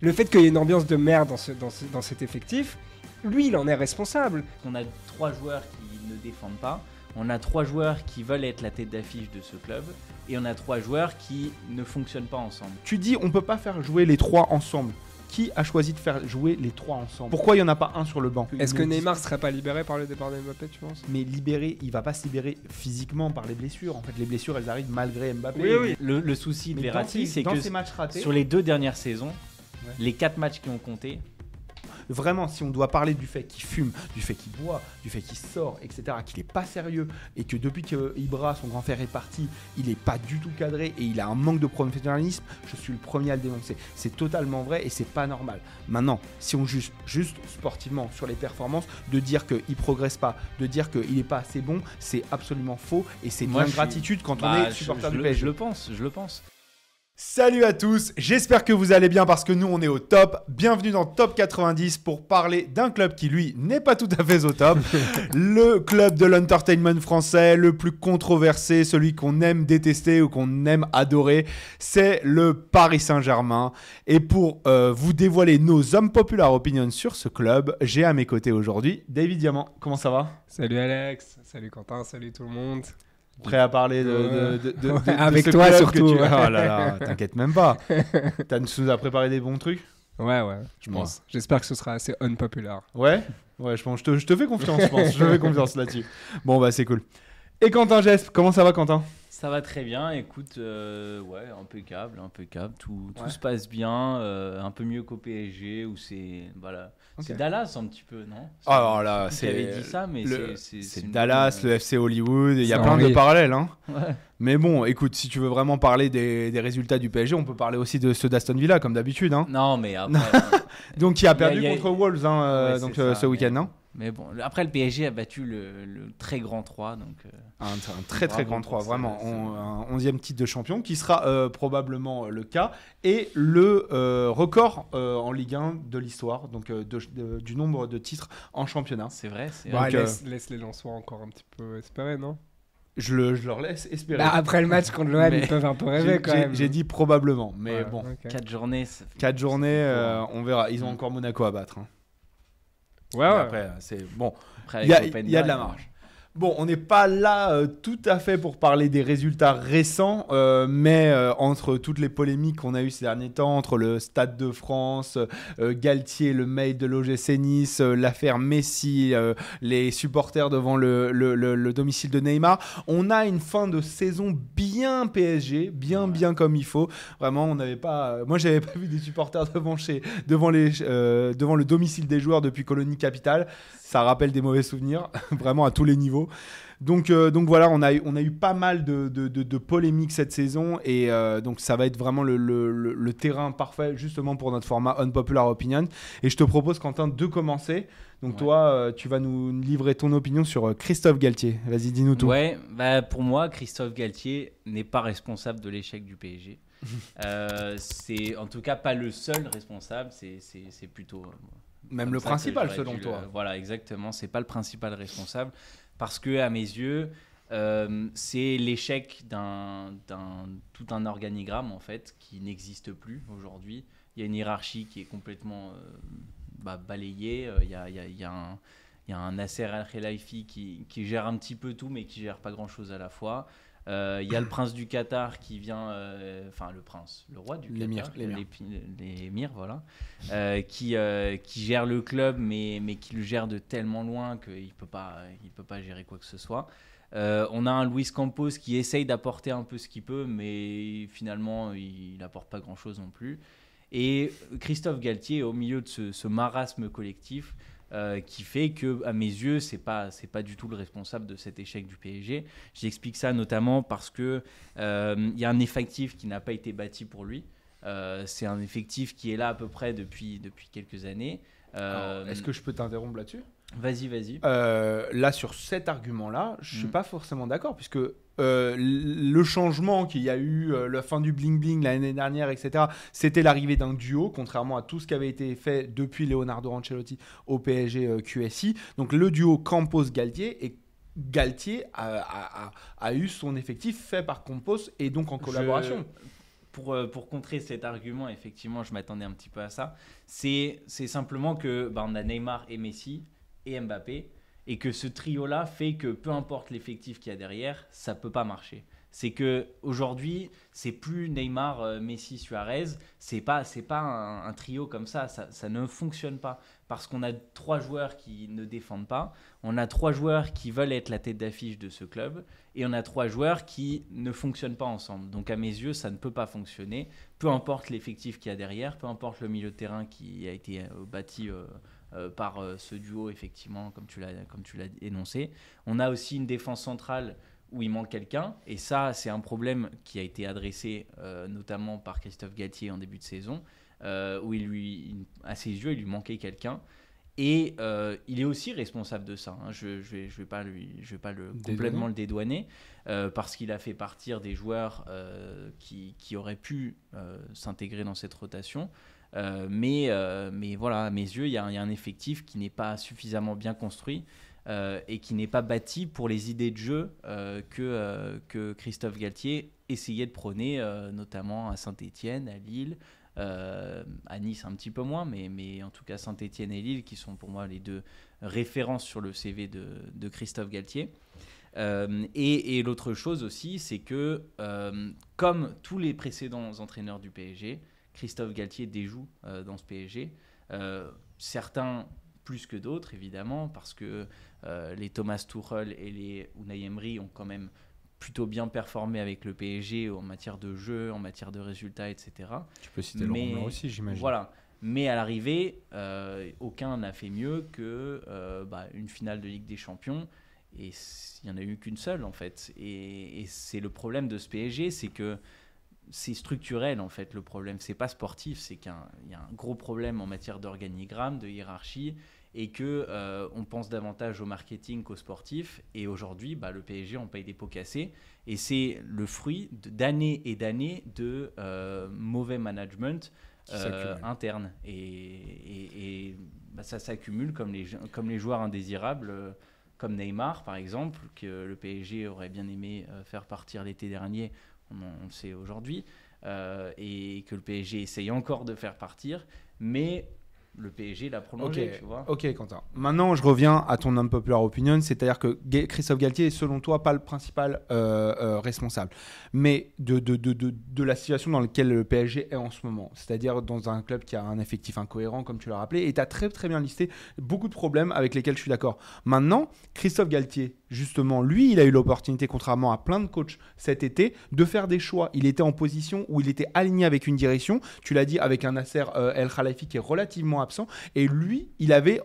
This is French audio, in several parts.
Le fait qu'il y ait une ambiance de merde dans, ce, dans, ce- dans cet effectif, lui, il en est responsable. On a trois joueurs qui ne défendent pas, on a trois joueurs qui veulent être la tête d'affiche de ce club, et on a trois joueurs qui ne fonctionnent pas ensemble. Tu dis on peut pas faire jouer les trois ensemble. Qui a choisi de faire jouer les trois ensemble? Pourquoi il y en a pas un sur le banc? Est-ce que Neymar serait pas libéré par le départ de Mbappé, tu penses? Mais libéré, il va pas se libérer physiquement par les blessures. En fait, les blessures, elles arrivent malgré Mbappé. Oui, oui. Le, le souci de Verratti, ces- c'est que ces matchs ratés, sur les deux dernières saisons, Ouais. les quatre matchs qui ont compté, vraiment, si on doit parler du fait qu'il fume, du fait qu'il boit, du fait qu'il sort, etc., qu'il est pas sérieux, et que depuis que Ibra, son grand frère, est parti, il est pas du tout cadré et il a un manque de professionnalisme, je suis le premier à le dénoncer. C'est totalement vrai et c'est pas normal. Maintenant, si on juge juste sportivement sur les performances, de dire qu'il progresse pas, de dire qu'il est pas assez bon, c'est absolument faux et c'est de Moi, je suis- l'ingratitude quand bah, on est je- supporter je du le- PSG. je le pense, je le pense. Salut à tous, j'espère que vous allez bien parce que nous on est au top. Bienvenue dans Top 90 pour parler d'un club qui lui n'est pas tout à fait au top. le club de l'entertainment français, le plus controversé, celui qu'on aime détester ou qu'on aime adorer, c'est le Paris Saint-Germain. Et pour euh, vous dévoiler nos hommes populaires opinions sur ce club, j'ai à mes côtés aujourd'hui David Diamant. Comment ça va? Salut Alex, salut Quentin, salut tout le monde. Prêt à parler de, de- de- de- de- de Avec toi, surtout. tu- Oh là là, t'inquiète même pas. T'as nous as préparé des bons trucs Ouais, ouais, je pense. J'espère que ce sera assez unpopular. Ouais, ouais, je pense. Je te, je te fais confiance, je pense. Je te fais confiance là-dessus. Bon, bah, c'est cool. Et Quentin Gesp, comment ça va, Quentin? Ça va très bien, écoute, euh, ouais, impeccable, impeccable, tout, tout Ouais. se passe bien, euh, un peu mieux qu'au PSG, où c'est, voilà, c'est Dallas un petit peu, non? C'est- Alors là, c'est. avait dit ça, mais c'est- Dallas, bonne, le FC Hollywood, il y a plein de parallèles. Hein. ouais. Mais bon, écoute, si tu veux vraiment parler des, des résultats du PSG, on peut parler aussi de ceux d'Aston Villa, comme d'habitude. Hein. Non, mais après, euh, Donc, qui a perdu a- contre Wolves hein, euh, Ouais, donc, ce week-end. Hein. Mais bon, après le PSG a battu le, le très grand 3, donc euh, Un, un très très grand pour 3, ça, vraiment. On- un onzième titre de champion qui sera euh, probablement le cas. Et le euh, record euh, en Ligue 1 de l'histoire, donc euh, de- de- du nombre de titres en championnat. c'est vrai, c'est euh, laisse, laisse les Lensois encore un petit peu espérer, non? Je, le- je leur laisse espérer. Bah, Après le match contre l'OM, ils peuvent un peu rêver quand j'ai- même. J'ai dit probablement, mais Ouais, bon. ok. 4 journées. ça fait- 4 journées, euh, hein. on verra. Ils ont Mm. encore Monaco à battre. hein. Ouais, ouais. Après, euh, c'est bon. Après, Il y a, y de la Openda, marge. Bon, on n'est pas là euh, tout à fait pour parler des résultats récents, euh, mais euh, entre toutes les polémiques qu'on a eues ces derniers temps, entre le Stade de France, Galtier, le mail de l'OGC Nice, l'affaire Messi, les supporters devant le, le- le- le domicile de Neymar, on a une fin de saison bien PSG, bien Ouais. bien comme il faut. Vraiment, on n'avait pas, moi j'avais pas vu des supporters devant chez, devant les, devant le domicile des joueurs depuis Colonie Capitale. Ça rappelle des mauvais souvenirs, vraiment à tous les niveaux. Donc, euh, donc voilà, on a, eu, on a eu pas mal de, de, de- de polémiques cette saison et euh, donc ça va être vraiment le, le- le- le terrain parfait justement pour notre format Unpopular Opinion. Et je te propose, Quentin, de commencer. Donc Ouais. toi, euh, tu vas nous livrer ton opinion sur Christophe Galtier. Vas-y, dis-nous tout. Ouais, bah pour moi, Christophe Galtier n'est pas responsable de l'échec du PSG. C'est en tout cas pas le seul responsable, c'est- plutôt. Même le principal, selon toi. Voilà, exactement. C'est pas le principal responsable parce que, à mes yeux, euh, c'est l'échec d'un tout un organigramme en fait qui n'existe plus aujourd'hui. Il y a une hiérarchie qui est complètement euh, bah, balayée. Euh, Il y a, un il y a un Nasser Al-Khelaifi qui, qui gère un petit peu tout, mais qui gère pas grand-chose à la fois. Euh, Il y a le prince du Qatar qui vient, euh, enfin le prince, le roi du Qatar, l'émir. voilà, euh, qui, qui gère le club, mais, mais qui le gère de tellement loin qu'il peut pas, il peut pas gérer quoi que ce soit. On a un Luis Campos qui essaye d'apporter un peu ce qu'il peut, mais finalement il n'apporte pas grand-chose non plus. Et Christophe Galtier au milieu de ce, ce marasme collectif euh, qui fait que, à mes yeux, c'est pas c'est pas du tout le responsable de cet échec du PSG. J'explique ça notamment parce que euh, il y a un effectif qui n'a pas été bâti pour lui. Euh, c'est un effectif qui est là à peu près depuis depuis quelques années. Est-ce que je peux t'interrompre là-dessus? Vas-y vas-y là, sur cet argument-là, je suis Mm. pas forcément d'accord, puisque euh, le changement qu'il y a eu, euh, la fin du bling-bling l'année dernière, etc., c'était l'arrivée d'un duo, contrairement à tout ce qui avait été fait depuis Leonardo Ancelotti au PSG euh, QSI. Donc le duo Campos-Galtier, et Galtier a, a- a- a eu son effectif fait par Campos et donc en collaboration. pour, pour contrer cet argument, effectivement, je m'attendais un petit peu à ça. C'est c'est simplement que bah, on a Neymar et Messi et Mbappé et que ce trio-là fait que peu importe l'effectif qu'il y a derrière, ça peut pas marcher. C'est que aujourd'hui, c'est plus Neymar, euh, Messi, Suarez. C'est pas, c'est pas un, trio comme ça. ça. ça ne fonctionne pas parce qu'on a trois joueurs qui ne défendent pas, on a trois joueurs qui veulent être la tête d'affiche de ce club, et on a trois joueurs qui ne fonctionnent pas ensemble. Donc à mes yeux, ça ne peut pas fonctionner. Peu importe l'effectif qu'il y a derrière, peu importe le milieu de terrain qui a été euh, bâti. euh, euh, par euh, ce duo, effectivement, comme tu l'as énoncé. On a aussi une défense centrale où il manque quelqu'un, et ça, c'est un problème qui a été adressé euh, notamment par Christophe Galtier en début de saison, où il lui, à ses yeux, il lui manquait quelqu'un. Et euh, il est aussi responsable de ça. hein. Je ne vais, je vais pas, lui, je vais pas le, complètement le dédouaner, euh, parce qu'il a fait partir des joueurs euh, qui, qui auraient pu s'intégrer dans cette rotation. Euh, mais, euh, mais voilà, à mes yeux, il y, a un- effectif qui n'est pas suffisamment bien construit euh, et qui n'est pas bâti pour les idées de jeu que, que Christophe Galtier essayait de prôner, notamment à Saint-Étienne, à Lille, à Nice un petit peu moins, mais, mais en tout cas Saint-Étienne et Lille qui sont pour moi les deux références sur le CV de, Christophe Galtier. Et l'autre chose aussi, c'est que comme tous les précédents entraîneurs du PSG, Christophe Galtier déjoue euh, dans ce PSG. Euh, certains plus que d'autres, évidemment, parce que euh, les Thomas Tuchel et les Unai Emery ont quand même plutôt bien performé avec le PSG en matière de jeu, en matière de résultats, etc. Tu peux citer Mais- Laurent Blanc aussi, j'imagine. Voilà. Mais à l'arrivée, euh, aucun n'a fait mieux que euh, bah, une finale de Ligue des Champions. Et il n'y en a eu qu'une seule, en fait. Et, et c'est le problème de ce PSG, c'est que c'est structurel, en fait, le problème. C'est pas sportif, c'est qu'il y a un- gros problème en matière d'organigramme, de hiérarchie, et que euh, on pense davantage au marketing qu'au sportif. Et aujourd'hui, bah, le PSG, on paye des pots cassés. Et c'est le fruit d'années et d'années de euh, mauvais management euh, interne. Et, et- et, bah, ça s'accumule comme les, comme les joueurs indésirables, comme Neymar par exemple, que le PSG aurait bien aimé faire partir l'été dernier, on, le sait aujourd'hui, euh, et que le PSG essaye encore de faire partir, mais le PSG l'a prolongé, Ok. tu vois. Ok, Quentin. Maintenant, je reviens à ton unpopular opinion, c'est-à-dire que Christophe Galtier est, selon toi, pas le principal euh, euh, responsable, mais de, de, de, de, de la situation dans laquelle le PSG est en ce moment, c'est-à-dire dans un club qui a un effectif incohérent, comme tu l'as rappelé, et tu as très très bien listé beaucoup de problèmes avec lesquels je suis d'accord. Maintenant, Christophe Galtier, justement, lui, il a eu l'opportunité, contrairement à plein de coachs cet été, de faire des choix. Il était en position où il était aligné avec une direction, tu l'as dit, avec un Nasser euh, El Khalafi qui est relativement absent, et lui, il avait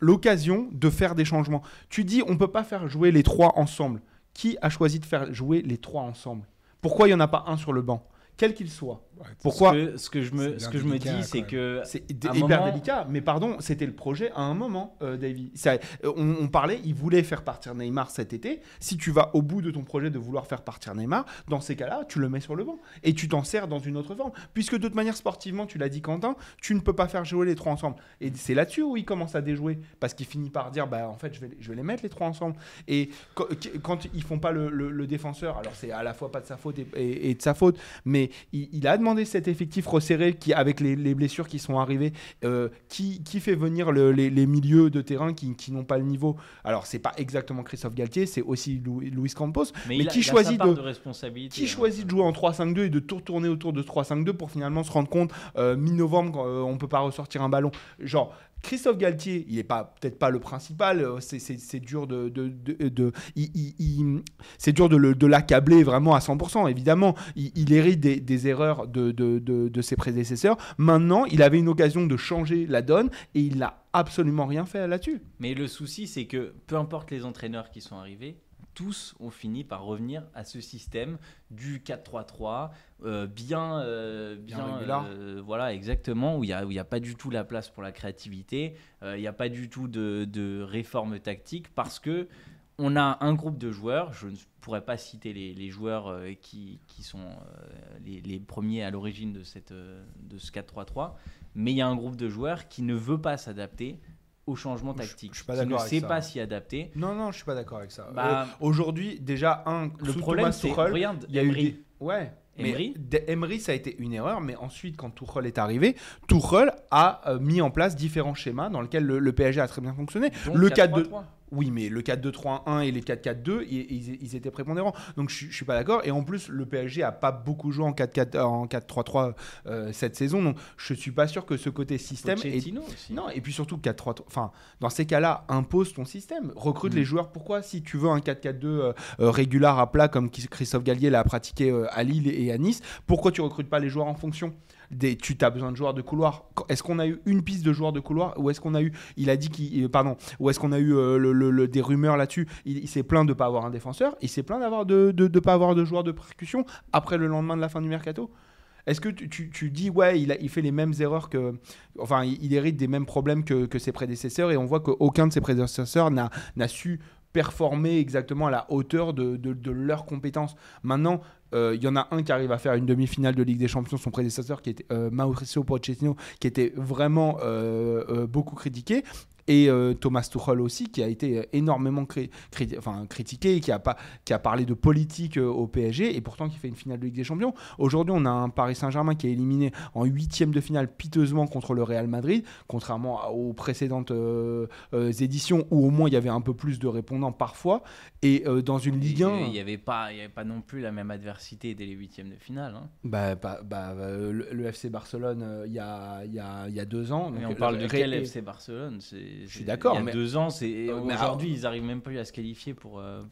l'occasion de faire des changements. Tu dis, on peut pas faire jouer les trois ensemble. Qui a choisi de faire jouer les trois ensemble? Pourquoi il y en a pas un sur le banc? Quel qu'il soit. Pourquoi Ce que, ce que je me, ce que je me dis, c'est que c'est hyper moment- délicat, mais pardon, c'était le projet à un moment, euh, Davy. Ça, euh, on, on parlait, il voulait faire partir Neymar cet été. Si tu vas au bout de ton projet de vouloir faire partir Neymar, dans ces cas-là, tu le mets sur le banc et tu t'en sers dans une autre forme. Puisque de toute manière, sportivement, tu l'as dit Quentin, tu ne peux pas faire jouer les trois ensemble. Et c'est là-dessus où il commence à déjouer, parce qu'il finit par dire, bah en fait, je vais, je vais les mettre les trois ensemble. Et quand, quand ils font pas le, le- le défenseur, alors c'est à la fois pas de sa faute et, et- et de sa faute, mais il, il a demandé cet effectif resserré qui, avec les, les blessures qui sont arrivées, euh, qui, qui fait venir le- les, les milieux de terrain qui, qui n'ont pas le niveau. Alors c'est pas exactement Christophe Galtier, c'est aussi Lou- Luis Campos, mais il a- qui a choisit de- de responsabilité. qui hein. choisit de jouer en 3-5-2 et de tout tourner autour de ce 3-5-2 pour finalement se rendre compte euh, mi-novembre euh, on peut pas ressortir un ballon. Genre Christophe Galtier, il est pas peut-être pas le principal, euh, c'est- dur de, de, de- c'est dur de le- de l'accabler vraiment à 100%. Évidemment, il, hérite des, des erreurs de ses prédécesseurs. Maintenant, il avait une occasion de changer la donne et il n'a absolument rien fait là-dessus. Mais le souci, c'est que peu importe les entraîneurs qui sont arrivés, tous ont fini par revenir à ce système du 4-3-3, euh, bien, euh, Bien bien, régular. euh, voilà, exactement, où il n'y a, où y a pas du tout la place pour la créativité, il n'y a pas du tout de, de réforme tactique, parce que on a un groupe de joueurs, je ne pourrais pas citer les, les joueurs qui, qui sont les, les premiers à l'origine de, cette, de ce 4-3-3, mais il y a un groupe de joueurs qui ne veut pas s'adapter au changement tactique, je suis pas qui ne sait ça. pas s'y adapter. Non, non, je suis pas d'accord avec ça. Bah, Euh, Aujourd'hui, déjà, un, Le problème, c'est regarde, il y a eu Emery. des- Ouais. Emery mais Emery, ça a été une erreur, mais ensuite, quand Tuchel est arrivé, Tuchel a euh, mis en place différents schémas dans lesquels le, le PSG a très bien fonctionné. Donc, le 4-3-3. 4-2. Oui, mais le 4-2-3-1 et les 4-4-2, ils, ils- ils étaient prépondérants. Donc je, je suis pas d'accord. Et en plus, le PSG a pas beaucoup joué en 4-4 en 4-3-3 euh, cette saison. Donc je suis pas sûr que ce côté système. est- Pochettino aussi. Non, et puis surtout 4-3. Enfin, dans ces cas-là, impose ton système. Recrute Mm. les joueurs. Pourquoi Si tu veux un 4-4-2 euh, euh, régulier à plat comme qui- Christophe Gallier l'a pratiqué euh, à Lille et à Nice, pourquoi tu recrutes pas les joueurs en fonction? Tu as besoin de joueurs de couloir. Est-ce qu'on a eu une piste de joueurs de couloir ou est-ce qu'on a eu, il a dit qu'il, euh, pardon, ou est-ce qu'on a eu euh, des rumeurs là-dessus? Il, s'est plaint de pas avoir un défenseur, il s'est plaint de, de, de pas avoir de joueurs de percussion après le lendemain de la fin du mercato. Est-ce que tu, dis, ouais, il, fait les mêmes erreurs que. Enfin, il, hérite des mêmes problèmes que, que ses prédécesseurs et on voit qu'aucun de ses prédécesseurs n'a su performer exactement à la hauteur de, de, leurs compétences. Maintenant, euh, il y en a un qui arrive à faire une demi-finale de Ligue des Champions, son prédécesseur, qui était euh, Mauricio Pochettino, qui était vraiment euh, beaucoup critiqué. Et euh, Thomas Tuchel aussi, qui a été euh, énormément cri- cri- enfin, critiqué, qui a, pas, qui a parlé de politique euh, au PSG, et pourtant qui fait une finale de Ligue des Champions. Aujourd'hui, on a un Paris Saint-Germain qui est éliminé en huitième de finale piteusement contre le Real Madrid, contrairement aux précédentes euh, éditions où au moins il y avait un peu plus de répondants parfois. Et dans une Ligue 1... Il n'y avait, pas- il y avait pas non plus la même adversité dès les huitièmes de finale. hein. Bah, bah, le, le FC Barcelone, il y, a, il y, a, y a deux ans. Donc, on parle de quel FC Barcelone? C'est- Je suis d'accord, Il y a mais- deux ans, c'est Euh, aujourd'hui, alors- ils arrivent même plus à se qualifier pour, euh,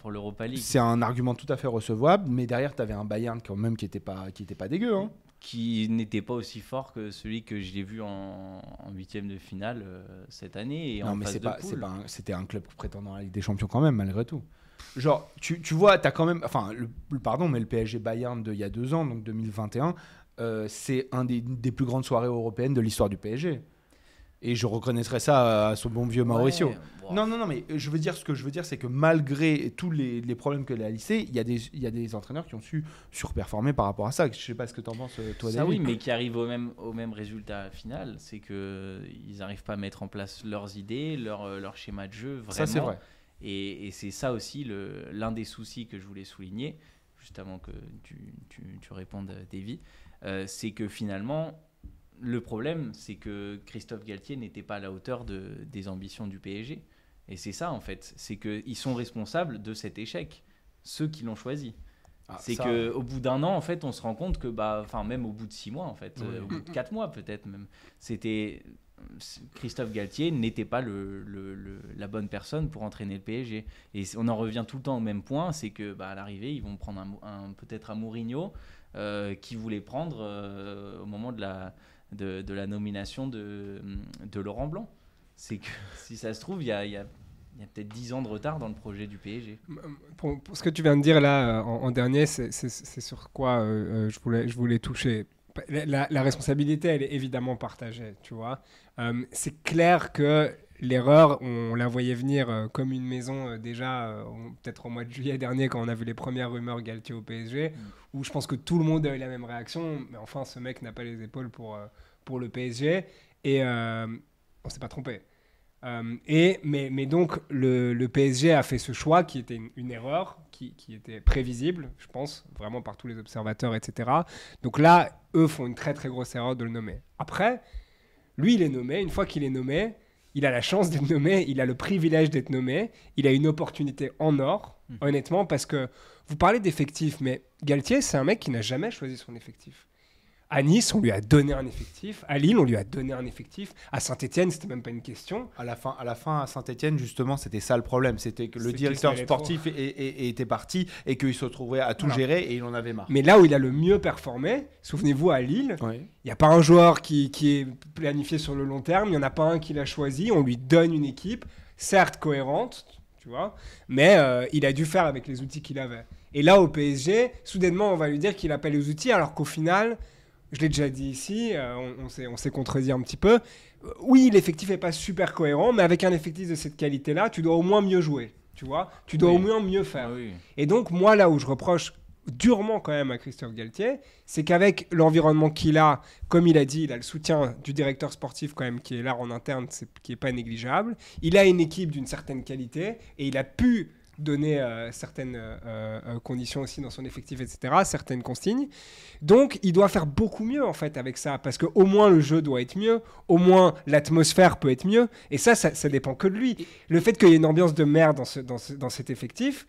pour l'Europa League. C'est un argument tout à fait recevable, mais derrière, tu avais un Bayern quand même qui n'était pas, qui était pas dégueu. Hein. qui n'était pas aussi fort que celui que j'ai vu en, huitième de finale euh, cette année et non, en mais pas, pas un- c'était un club prétendant à la Ligue des Champions quand même, malgré tout. Genre, tu, tu vois, tu as quand même. Enfin, le, le- pardon, mais le PSG Bayern d'il y a deux ans, donc 2021, euh, c'est un des, des plus grandes soirées européennes de l'histoire du PSG. Et je reconnaîtrais ça à son bon vieux Mauricio. Ouais, Non, non, non, mais je veux dire, ce que je veux dire, c'est que malgré tous les, les problèmes qu'elle a listés, il y, a des- il y a des entraîneurs qui ont su surperformer par rapport à ça. Je sais pas ce que tu en penses, euh, toi, Ça David. oui, mais qui arrivent au même, au même résultat final, c'est que ils n'arrivent pas à mettre en place leurs idées, leur, euh, leur schéma de jeu, vraiment. Ça, c'est vrai. Et, et c'est ça aussi l'un des soucis que je voulais souligner, juste avant que tu, tu, tu répondes, Davy, euh, c'est que finalement, le problème, c'est que Christophe Galtier n'était pas à la hauteur de, des ambitions du PSG. Et c'est ça, en fait, c'est qu'ils sont responsables de cet échec, ceux qui l'ont choisi. Ah, c'est ça, que au bout d'un an, en fait, on se rend compte que, bah, enfin, même au bout de six mois, en fait, Oui. euh, au bout de quatre mois peut-être même, c'était Christophe Galtier n'était pas le, le- le- la bonne personne pour entraîner le PSG. Et on en revient tout le temps au même point, c'est que bah, à l'arrivée, ils vont prendre un- peut-être un Mourinho euh, qui voulait prendre euh, au moment de la, de, la nomination de, de Laurent Blanc. C'est que si ça se trouve, il y a, y a- peut-être 10 ans de retard dans le projet du PSG. Pour, ce que tu viens de dire là euh, en, dernier, c'est sur quoi euh, euh, je, voulais, je voulais toucher. La, responsabilité, elle est évidemment partagée, tu vois. C'est clair que l'erreur, on la voyait venir euh, comme une maison euh, déjà, euh, peut-être au mois de juillet dernier, quand on a vu les premières rumeurs Galtier au PSG, où je pense que tout le monde a eu la même réaction. Mais enfin, ce mec n'a pas les épaules pour, pour le PSG. Et on s'est pas trompé. Et, mais, mais donc, le, le PSG a fait ce choix qui était une, une erreur, qui, qui était prévisible, je pense, vraiment par tous les observateurs, etc. Donc là, eux font une très très grosse erreur de le nommer. Après, lui, il est nommé. Une fois qu'il est nommé, il a la chance d'être nommé, il a le privilège d'être nommé, il a une opportunité en or, Mhm. honnêtement, parce que vous parlez d'effectifs, mais Galtier, c'est un mec qui n'a jamais choisi son effectif. À Nice, on lui a donné un effectif. À Lille, on lui a donné un effectif. À Saint-Etienne, c'était même pas une question. À la fin, à la fin, à Saint-Etienne, justement, c'était ça le problème. C'était que le directeur sportif est- est- est- était parti et qu'il se retrouvait à tout gérer et il en avait marre. Mais là où il a le mieux performé, souvenez-vous à Lille, Oui. il n'y a pas un joueur qui, qui est planifié sur le long terme, il n'y en a pas un qui l'a choisi, on lui donne une équipe, certes cohérente, tu vois, mais euh, il a dû faire avec les outils qu'il avait. Et là au PSG, soudainement on va lui dire qu'il n'a pas les outils, alors qu'au final, je l'ai déjà dit ici, euh, on, on s'est- on s'est contredit un petit peu, Euh, oui l'effectif n'est pas super cohérent, mais avec un effectif de cette qualité-là, tu dois au moins mieux jouer, tu vois, tu dois Oui. au moins mieux faire. Ah oui. Et donc, moi, là où je reproche durement quand même à Christophe Galtier, c'est qu'avec l'environnement qu'il a, comme il a dit, il a le soutien du directeur sportif quand même qui est là en interne, c'est- qui n'est pas négligeable. Il a une équipe d'une certaine qualité et il a pu donner euh, certaines euh, euh, conditions aussi dans son effectif, etc., certaines consignes. Donc, il doit faire beaucoup mieux, en fait, avec ça, parce qu'au moins le jeu doit être mieux, au moins l'atmosphère peut être mieux, et ça, ça, ça dépend que de lui. Le fait qu'il y ait une ambiance de merde dans, ce, dans, ce- dans cet effectif,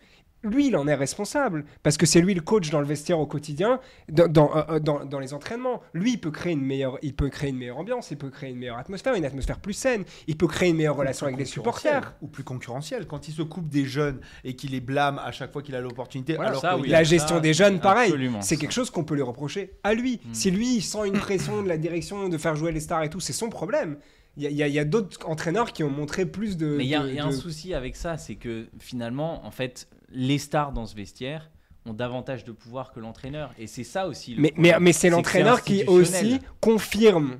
lui, il en est responsable, parce que c'est lui le coach dans le vestiaire au quotidien, dans, dans, euh, euh, dans- dans les entraînements. Lui, il peut, créer une meilleure, il peut créer une meilleure ambiance, il peut créer une meilleure atmosphère, une atmosphère plus saine, il peut créer une meilleure relation avec les supporters. Ou plus concurrentiel. Quand il se coupe des jeunes et qu'il les blâme à chaque fois qu'il a l'opportunité. Voilà, alors ça, que oui. la ça, gestion des jeunes, pareil. C'est quelque chose qu'on peut lui reprocher à lui. Mm. Si lui, il sent une pression de la direction de faire jouer les stars et tout, c'est son problème. Il y a, il y a- a d'autres entraîneurs qui ont montré plus de. Mais il y a, de- il y a un souci avec ça, c'est que finalement, en fait, les stars dans ce vestiaire ont davantage de pouvoir que l'entraîneur. Et c'est ça aussi. le Mais, mais, problème. mais c'est l'entraîneur qui aussi confirme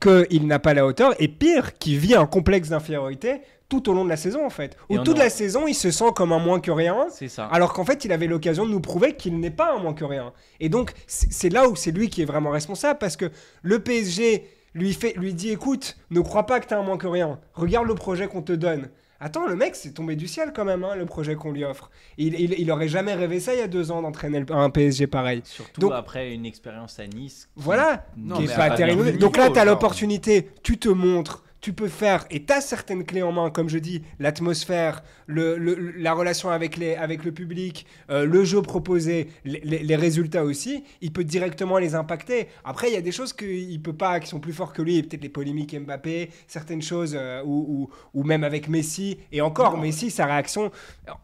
qu'il n'a pas la hauteur et pire, qui vit un complexe d'infériorité tout au long de la saison en fait. Où toute aura- la saison, il se sent comme un moins que rien. C'est ça. Alors qu'en fait, il avait l'occasion de nous prouver qu'il n'est pas un moins que rien. Et donc, c'est c'est là où c'est lui qui est vraiment responsable parce que le PSG lui, fait, lui dit écoute, ne crois pas que t'es un moins que rien. Regarde le projet qu'on te donne. Attends, le mec, c'est tombé du ciel quand même, hein, le projet qu'on lui offre. Il, il, il aurait jamais rêvé ça il y a deux ans d'entraîner un PSG pareil. Surtout Donc- après une expérience à Nice. qui Voilà, Non, qui est pas terrible. Donc là, tu as l'opportunité, tu te montres, tu peux faire, et tu as certaines clés en main, comme je dis, l'atmosphère, le, le- la relation avec, les, avec le public, euh, le jeu proposé, les, les- les résultats aussi, il peut directement les impacter. Après, il y a des choses qu'il peut pas, qui sont plus forts que lui, peut-être les polémiques Mbappé, certaines choses, euh, ou, ou- ou même avec Messi, et encore, Non. Messi, sa réaction,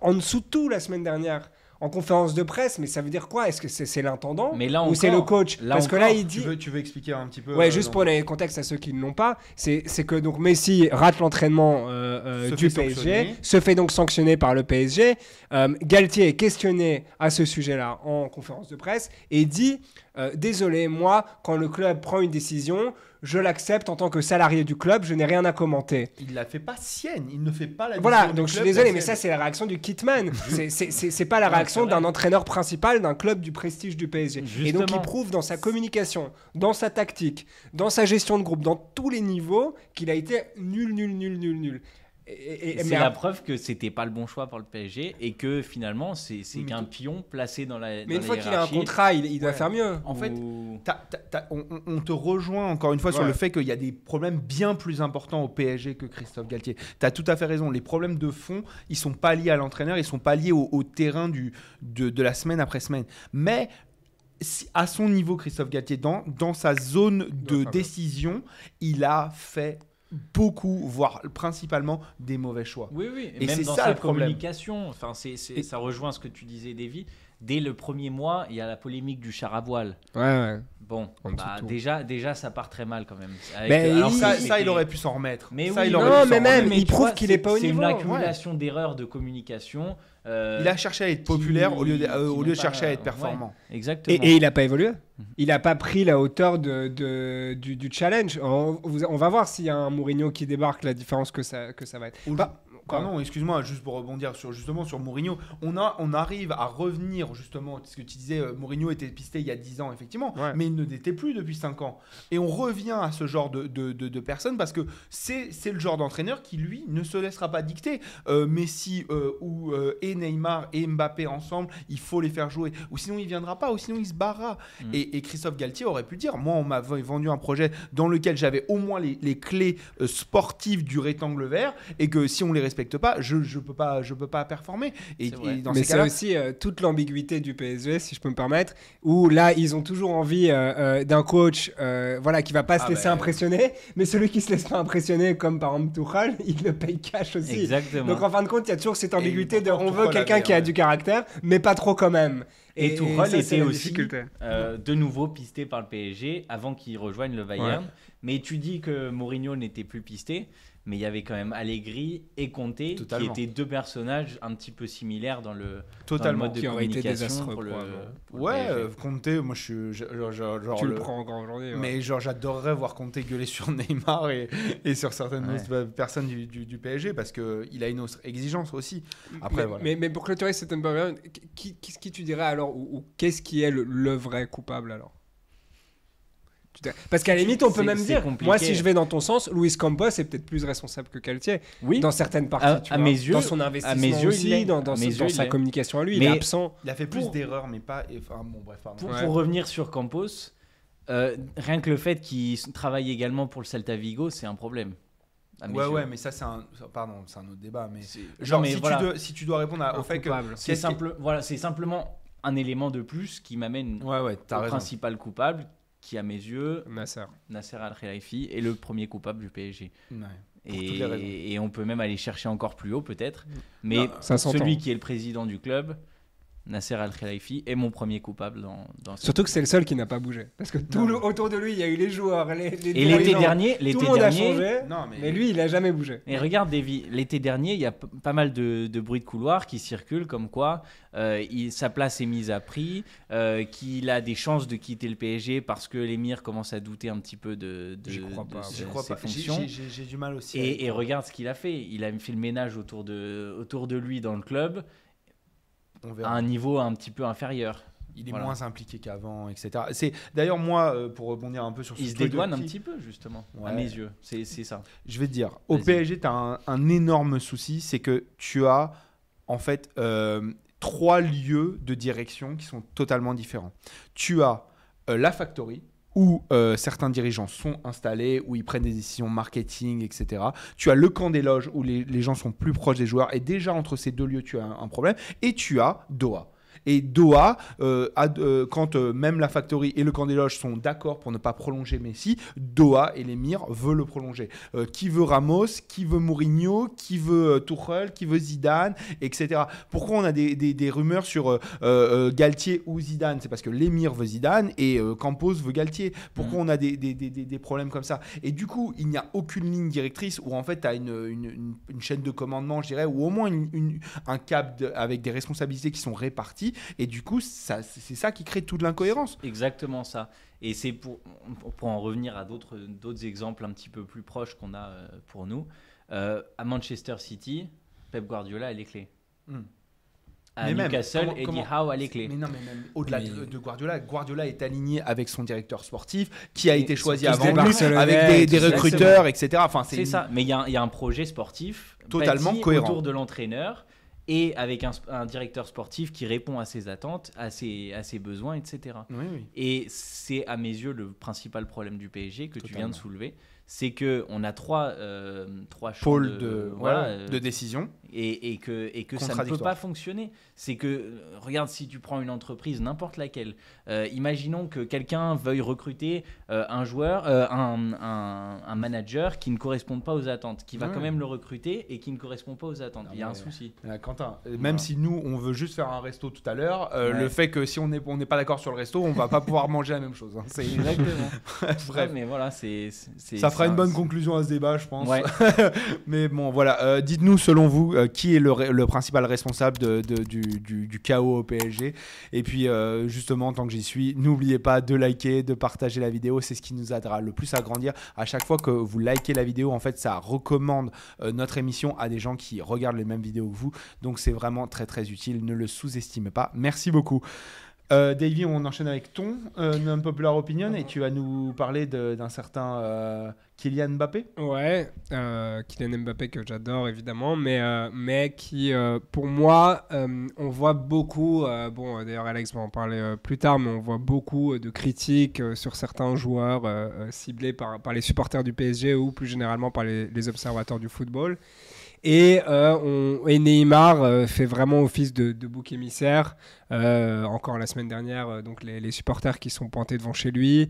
en dessous de tout la semaine dernière. En conférence de presse, mais ça veut dire quoi? Est-ce que c'est l'intendant Mais là ou c'est le coach? là Parce que là, il Tu dit. veux, tu veux expliquer un petit peu Ouais, euh, juste dans- pour donner le contexte à ceux qui ne l'ont pas, c'est que donc Messi rate l'entraînement euh, euh, du PSG, se fait donc sanctionner par le PSG. Euh, Galtier est questionné à ce sujet-là en conférence de presse et dit euh, Désolé, moi, quand le club prend une décision, je l'accepte en tant que salarié du club, je n'ai rien à commenter. Il la fait pas sienne, il ne fait pas la Voilà, donc je suis désolé, mais sienne. ça, c'est la réaction du kitman. C'est- pas la réaction d'un entraîneur principal d'un club du prestige du PSG. Et donc, il Justement. prouve dans sa communication, dans sa tactique, dans sa gestion de groupe, dans tous les niveaux, qu'il a été nul, nul, nul, nul, nul. Et- et- et- C'est la preuve que c'était pas le bon choix pour le PSG et que finalement c'est qu'un pion placé dans la. mais dans une la fois qu'il a un contrat, il, il doit Ouais. faire mieux. En fait, on, on- on te rejoint encore une fois sur le fait qu'il y a des problèmes bien plus importants au PSG que Christophe Galtier. Tu as tout à fait raison. Les problèmes de fond, ils sont pas liés à l'entraîneur, ils sont pas liés au, au terrain du, de, de la semaine après semaine. Mais si- à son niveau, Christophe Galtier, dans, dans sa zone de décision, il a fait beaucoup, voire principalement, des mauvais choix. Oui, oui. Et même c'est dans ça sa le communication. Enfin, c'est, c'est- Et- ça rejoint ce que tu disais, Davy. Dès le premier mois, il y a la polémique du char à voile. Ouais, ouais. Bon, bah, déjà, déjà, ça part très mal quand même. Avec- Mais Alors il- ça, il- ça, il aurait pu s'en remettre. Mais ça, oui, il aurait non, pu mais même, il prouve qu'il c'est- est pas au C'est niveau. une accumulation d'erreurs de communication. euh, Il a cherché à être populaire qui- au lieu de, euh, qui au n'ont lieu de pas- chercher à être ouais. performant. Exactement. Et, et il n'a pas évolué. Il n'a pas pris la hauteur de, de- du, du challenge. On, va voir s'il y a un Mourinho qui débarque, la différence que ça, que ça va être. Ou- Bah. Pardon, excuse-moi, juste pour rebondir sur justement sur Mourinho, on a on arrive à revenir justement ce que tu disais euh, Mourinho était pisté il y a 10 ans effectivement, Ouais. mais il ne l'était plus depuis 5 ans. Et on revient à ce genre de, de, de- de personnes parce que c'est c'est le genre d'entraîneur qui lui ne se laissera pas dicter Euh, Messi euh, ou euh, et Neymar et Mbappé ensemble, il faut les faire jouer ou sinon il viendra pas ou sinon il se barrera. Mm. Et, et Christophe Galtier aurait pu dire moi on m'a vendu un projet dans lequel j'avais au moins les, les clés sportives du rectangle vert et que si on les respecte pas, je je peux pas je peux pas performer. Et, et dans Mais ces c'est aussi euh, toute l'ambiguïté du PSG, si je peux me permettre, où là, ils ont toujours envie euh, euh, d'un coach euh, voilà, qui va pas se Ah laisser bah. impressionner, mais celui qui se laisse pas impressionner, comme par exemple Tuchel, il le paye cash aussi. Exactement. Donc en fin de compte, il y a toujours cette ambiguïté de on veut quelqu'un qui a ouais. du caractère, mais pas trop quand même. Et c'est était aussi-. Euh, de nouveau pisté par le PSG avant qu'il rejoigne le Bayern. Mais tu dis que Mourinho n'était plus pisté, mais il y avait quand même Allegri et Conte Totalement. qui étaient deux personnages un petit peu similaires dans le, totalement. dans le mode de Qui aurait été communication désastreux, pour le, pour le Ouais, PSG. euh, Conte, moi je suis je- genre, genre- genre tu le le- prends encore aujourd'hui. ouais. Mais genre j'adorerais voir Conte gueuler sur Neymar et, et sur certaines Ouais. personnes du, du- du PSG parce que il a une autre exigence aussi. Après mais, voilà. mais, mais pour clôturer cette unpopular, qui, qui, qui tu dirais alors, ou, ou qu'est-ce qui est le, le vrai coupable alors? Parce qu'à la limite, on peut même dire, compliqué. moi, si je vais dans ton sens, Luis Campos est peut-être plus responsable que Galtier Oui, dans certaines parties. À- tu à vois. mes yeux- dans son investissement mes yeux, il aussi, dans, dans À sa- mes dans yeux, il sa l'est. communication à lui, il Mais- est absent. Il a fait plus Pour- d'erreurs, mais pas. Enfin, bon, bref, pardon. Pour, Ouais. pour revenir sur Campos, euh, rien que le fait qu'il travaille également pour le Celta Vigo, c'est un problème. à mes Ouais, yeux. ouais, mais ça, c'est un. ça- Pardon, c'est un autre débat. Mais. Genre, Non, mais si, voilà. tu dois, si tu dois répondre à- au fait que. C'est simple, voilà, c'est simplement un élément de plus qui m'amène Ouais, ouais, t'as au raison. principal coupable, qui à mes yeux, Nasser. Nasser Al Khelaifi, est le premier coupable du PSG. Ouais. Et, on peut même aller chercher encore plus haut peut-être. Mais Non, ça s'entend. celui qui est le président du club, Nasser Al Khelaifi, est mon premier coupable dans, dans ce- Surtout que c'est le seul qui n'a pas bougé. Parce que tout le, autour de lui, il y a eu les joueurs, les, les Et l'été dernier, tout l'été le monde a changé. Non, mais. Mais lui, il a jamais bougé. Et regarde, Davy, l'été dernier, il y a pas mal de, de bruits de couloir qui circulent comme quoi euh, il- sa place est mise à prix, euh, qu'il a des chances de quitter le PSG parce que l'émir commence à douter un petit peu de, de, J'y crois de pas, ses- J'y crois ses pas. J'ai- fonctions. j'ai- du mal aussi. Et, et regarde ce qu'il a fait. Il a fait le ménage autour de, autour de lui dans le club On à un niveau un petit peu inférieur. Il est Voilà. moins impliqué qu'avant, etc. C'est d'ailleurs moi, euh, pour rebondir un peu sur ce Il se dédouane un petit peu, justement, Ouais. à mes yeux. C'est ça. Je vais te dire, au. PSG, tu as un, un énorme souci, c'est que tu as en fait euh, trois lieux de direction qui sont totalement différents. Tu as euh, la factory où euh, certains dirigeants sont installés, où ils prennent des décisions marketing, etc. Tu as le camp des loges où les, gens sont plus proches des joueurs et déjà entre ces deux lieux tu as un problème. Et tu as Doha. Et Doha, euh, a- euh, quand euh, même la Factory et le camp des loges sont d'accord pour ne pas prolonger Messi, Doha et l'émir veulent le prolonger. Qui veut Ramos, qui veut Mourinho, qui veut Tuchel, qui veut Zidane, etc. Pourquoi on a des, des- des rumeurs sur Galtier ou Zidane? C'est parce que l'émir veut Zidane et Campos veut Galtier. Pourquoi on a des, problèmes comme ça? Et du coup, il n'y a aucune ligne directrice où en fait tu as une, une- une- une chaîne de commandement, je dirais, ou au moins un cap de- avec des responsabilités qui sont réparties. Et du coup, ça- c'est ça qui crée toute l'incohérence. Exactement ça. Et c'est pour, pour en revenir à d'autres d'autres exemples un petit peu plus proches qu'on a euh, pour nous. Euh, à Manchester City, Pep Guardiola a les clés. Hmm. À Mais même, Newcastle, comment- Eddie Howe a les clés. Mais non, mais même au-delà Mais- de, de Guardiola, Guardiola est aligné avec son directeur sportif qui a Et été choisi avant lui, avec des, recruteurs, etc. Enfin, C'est une- ça. Mais il y, a un- il y a un projet sportif Totalement cohérent. autour de l'entraîneur et avec un, un directeur sportif qui répond à ses attentes, à ses, à ses besoins, etc. Oui, oui. Et c'est à mes yeux le principal problème du PSG que tu viens de soulever, c'est que on a trois euh, trois champs Pôle de, voilà euh, de décision. Et, et que et que ça ne peut pas fonctionner. C'est que euh, regarde si tu prends une entreprise n'importe laquelle, euh, imaginons que quelqu'un veuille recruter euh, un joueur, euh, un, un, un manager qui ne corresponde pas aux attentes, qui va quand même le recruter et qui ne correspond pas aux attentes. Non, Il y a un souci. Quentin, même Voilà. si nous, on veut juste faire un resto tout à l'heure, Ouais. le fait que si on n'est on pas d'accord sur le resto, on va pas pouvoir manger la même chose. hein. C'est- Exactement. Bref. Ouais, mais voilà, c'est Ça fera une un- bonne conclusion à ce débat, je pense. Ouais. Mais bon, voilà. Dites-nous, selon vous, euh, qui est le, principal responsable du chaos au PSG Et puis, euh, justement, tant que j'y suis, n'oubliez pas de liker, de partager la vidéo. C'est ce qui nous aidera le plus à grandir. À chaque fois que vous likez la vidéo, en fait, ça recommande euh, notre émission à des gens qui regardent les mêmes vidéos que vous. Donc, c'est vraiment très, très utile. Ne le sous-estimez pas. Merci beaucoup. Euh, Davy, on enchaîne avec ton euh, non-popular opinion et tu vas nous parler d'un certain euh, Kylian Mbappé. Ouais, euh, Kylian Mbappé que j'adore évidemment, mais, euh, mais qui, pour moi, on voit beaucoup, bon d'ailleurs Alex va en parler plus tard, mais on voit beaucoup de critiques sur certains joueurs ciblés par, les supporters du PSG ou plus généralement par les observateurs du football. Et, euh, et Neymar euh, fait vraiment office de, bouc émissaire. Euh, encore la semaine dernière, donc les, supporters qui sont pointés devant chez lui.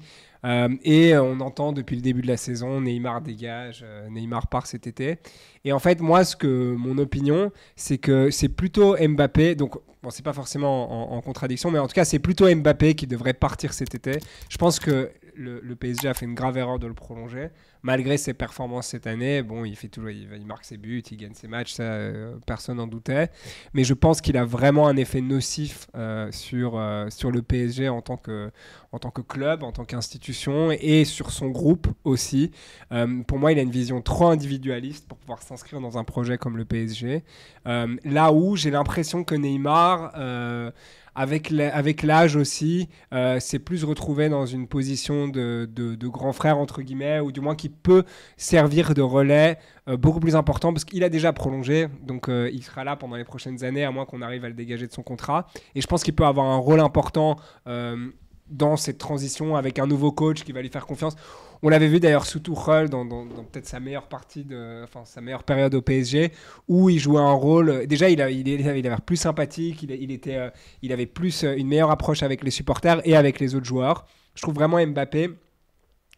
Et on entend depuis le début de la saison Neymar dégage, Neymar part cet été. Et en fait, moi, ce que mon opinion, c'est que c'est plutôt Mbappé. Donc, bon, c'est pas forcément en, en contradiction, mais en tout cas, c'est plutôt Mbappé qui devrait partir cet été. Je pense que le, PSG a fait une grave erreur de le prolonger. Malgré ses performances cette année, bon, il fait toujours, il, marque ses buts, il gagne ses matchs, ça, euh, personne n'en doutait. Mais je pense qu'il a vraiment un effet nocif euh, sur, euh, sur le PSG en tant que, en tant que club, en tant qu'institution et sur son groupe aussi. Pour moi, il a une vision trop individualiste pour pouvoir s'inscrire dans un projet comme le PSG. Là où j'ai l'impression que Neymar avec l'âge aussi, euh, c'est plus retrouvé dans une position de, grand frère, entre guillemets, ou du moins qui peut servir de relais euh, beaucoup plus important, parce qu'il a déjà prolongé, donc euh, il sera là pendant les prochaines années, à moins qu'on arrive à le dégager de son contrat. Et je pense qu'il peut avoir un rôle important dans cette transition avec un nouveau coach qui va lui faire confiance. On l'avait vu d'ailleurs sous Tuchel dans, peut-être sa meilleure partie, de, enfin sa meilleure période au PSG, où il jouait un rôle. Déjà, il, a, il, avait l'air plus sympathique, il, il était, euh, il avait plus euh, une meilleure approche avec les supporters et avec les autres joueurs. Je trouve vraiment Mbappé.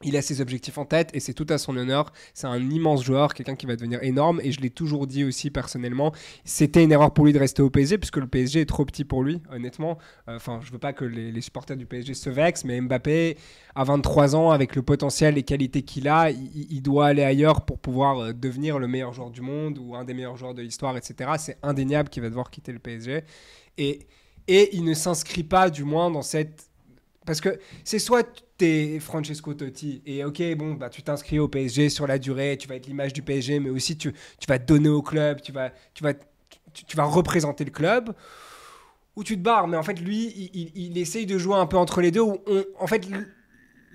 Il a ses objectifs en tête et c'est tout à son honneur. C'est un immense joueur, quelqu'un qui va devenir énorme. Et je l'ai toujours dit aussi personnellement, c'était une erreur pour lui de rester au PSG puisque le PSG est trop petit pour lui, honnêtement. Euh, Enfin, je veux pas que les, les supporters du PSG se vexent, mais Mbappé, à 23 ans, avec le potentiel et qualités qu'il a, il, il doit aller ailleurs pour pouvoir euh, devenir le meilleur joueur du monde ou un des meilleurs joueurs de l'histoire, etc. C'est indéniable qu'il va devoir quitter le PSG. Et, et il ne s'inscrit pas, du moins, dans cette parce que c'est soit tu es Francesco Totti et ok, bon, bah, tu t'inscris au PSG sur la durée, tu vas être l'image du PSG, mais aussi tu, tu vas donner au club, tu vas, tu, vas, tu, vas représenter le club, ou tu te barres. Mais en fait, lui, il, il- essaye de jouer un peu entre les deux. Où en fait,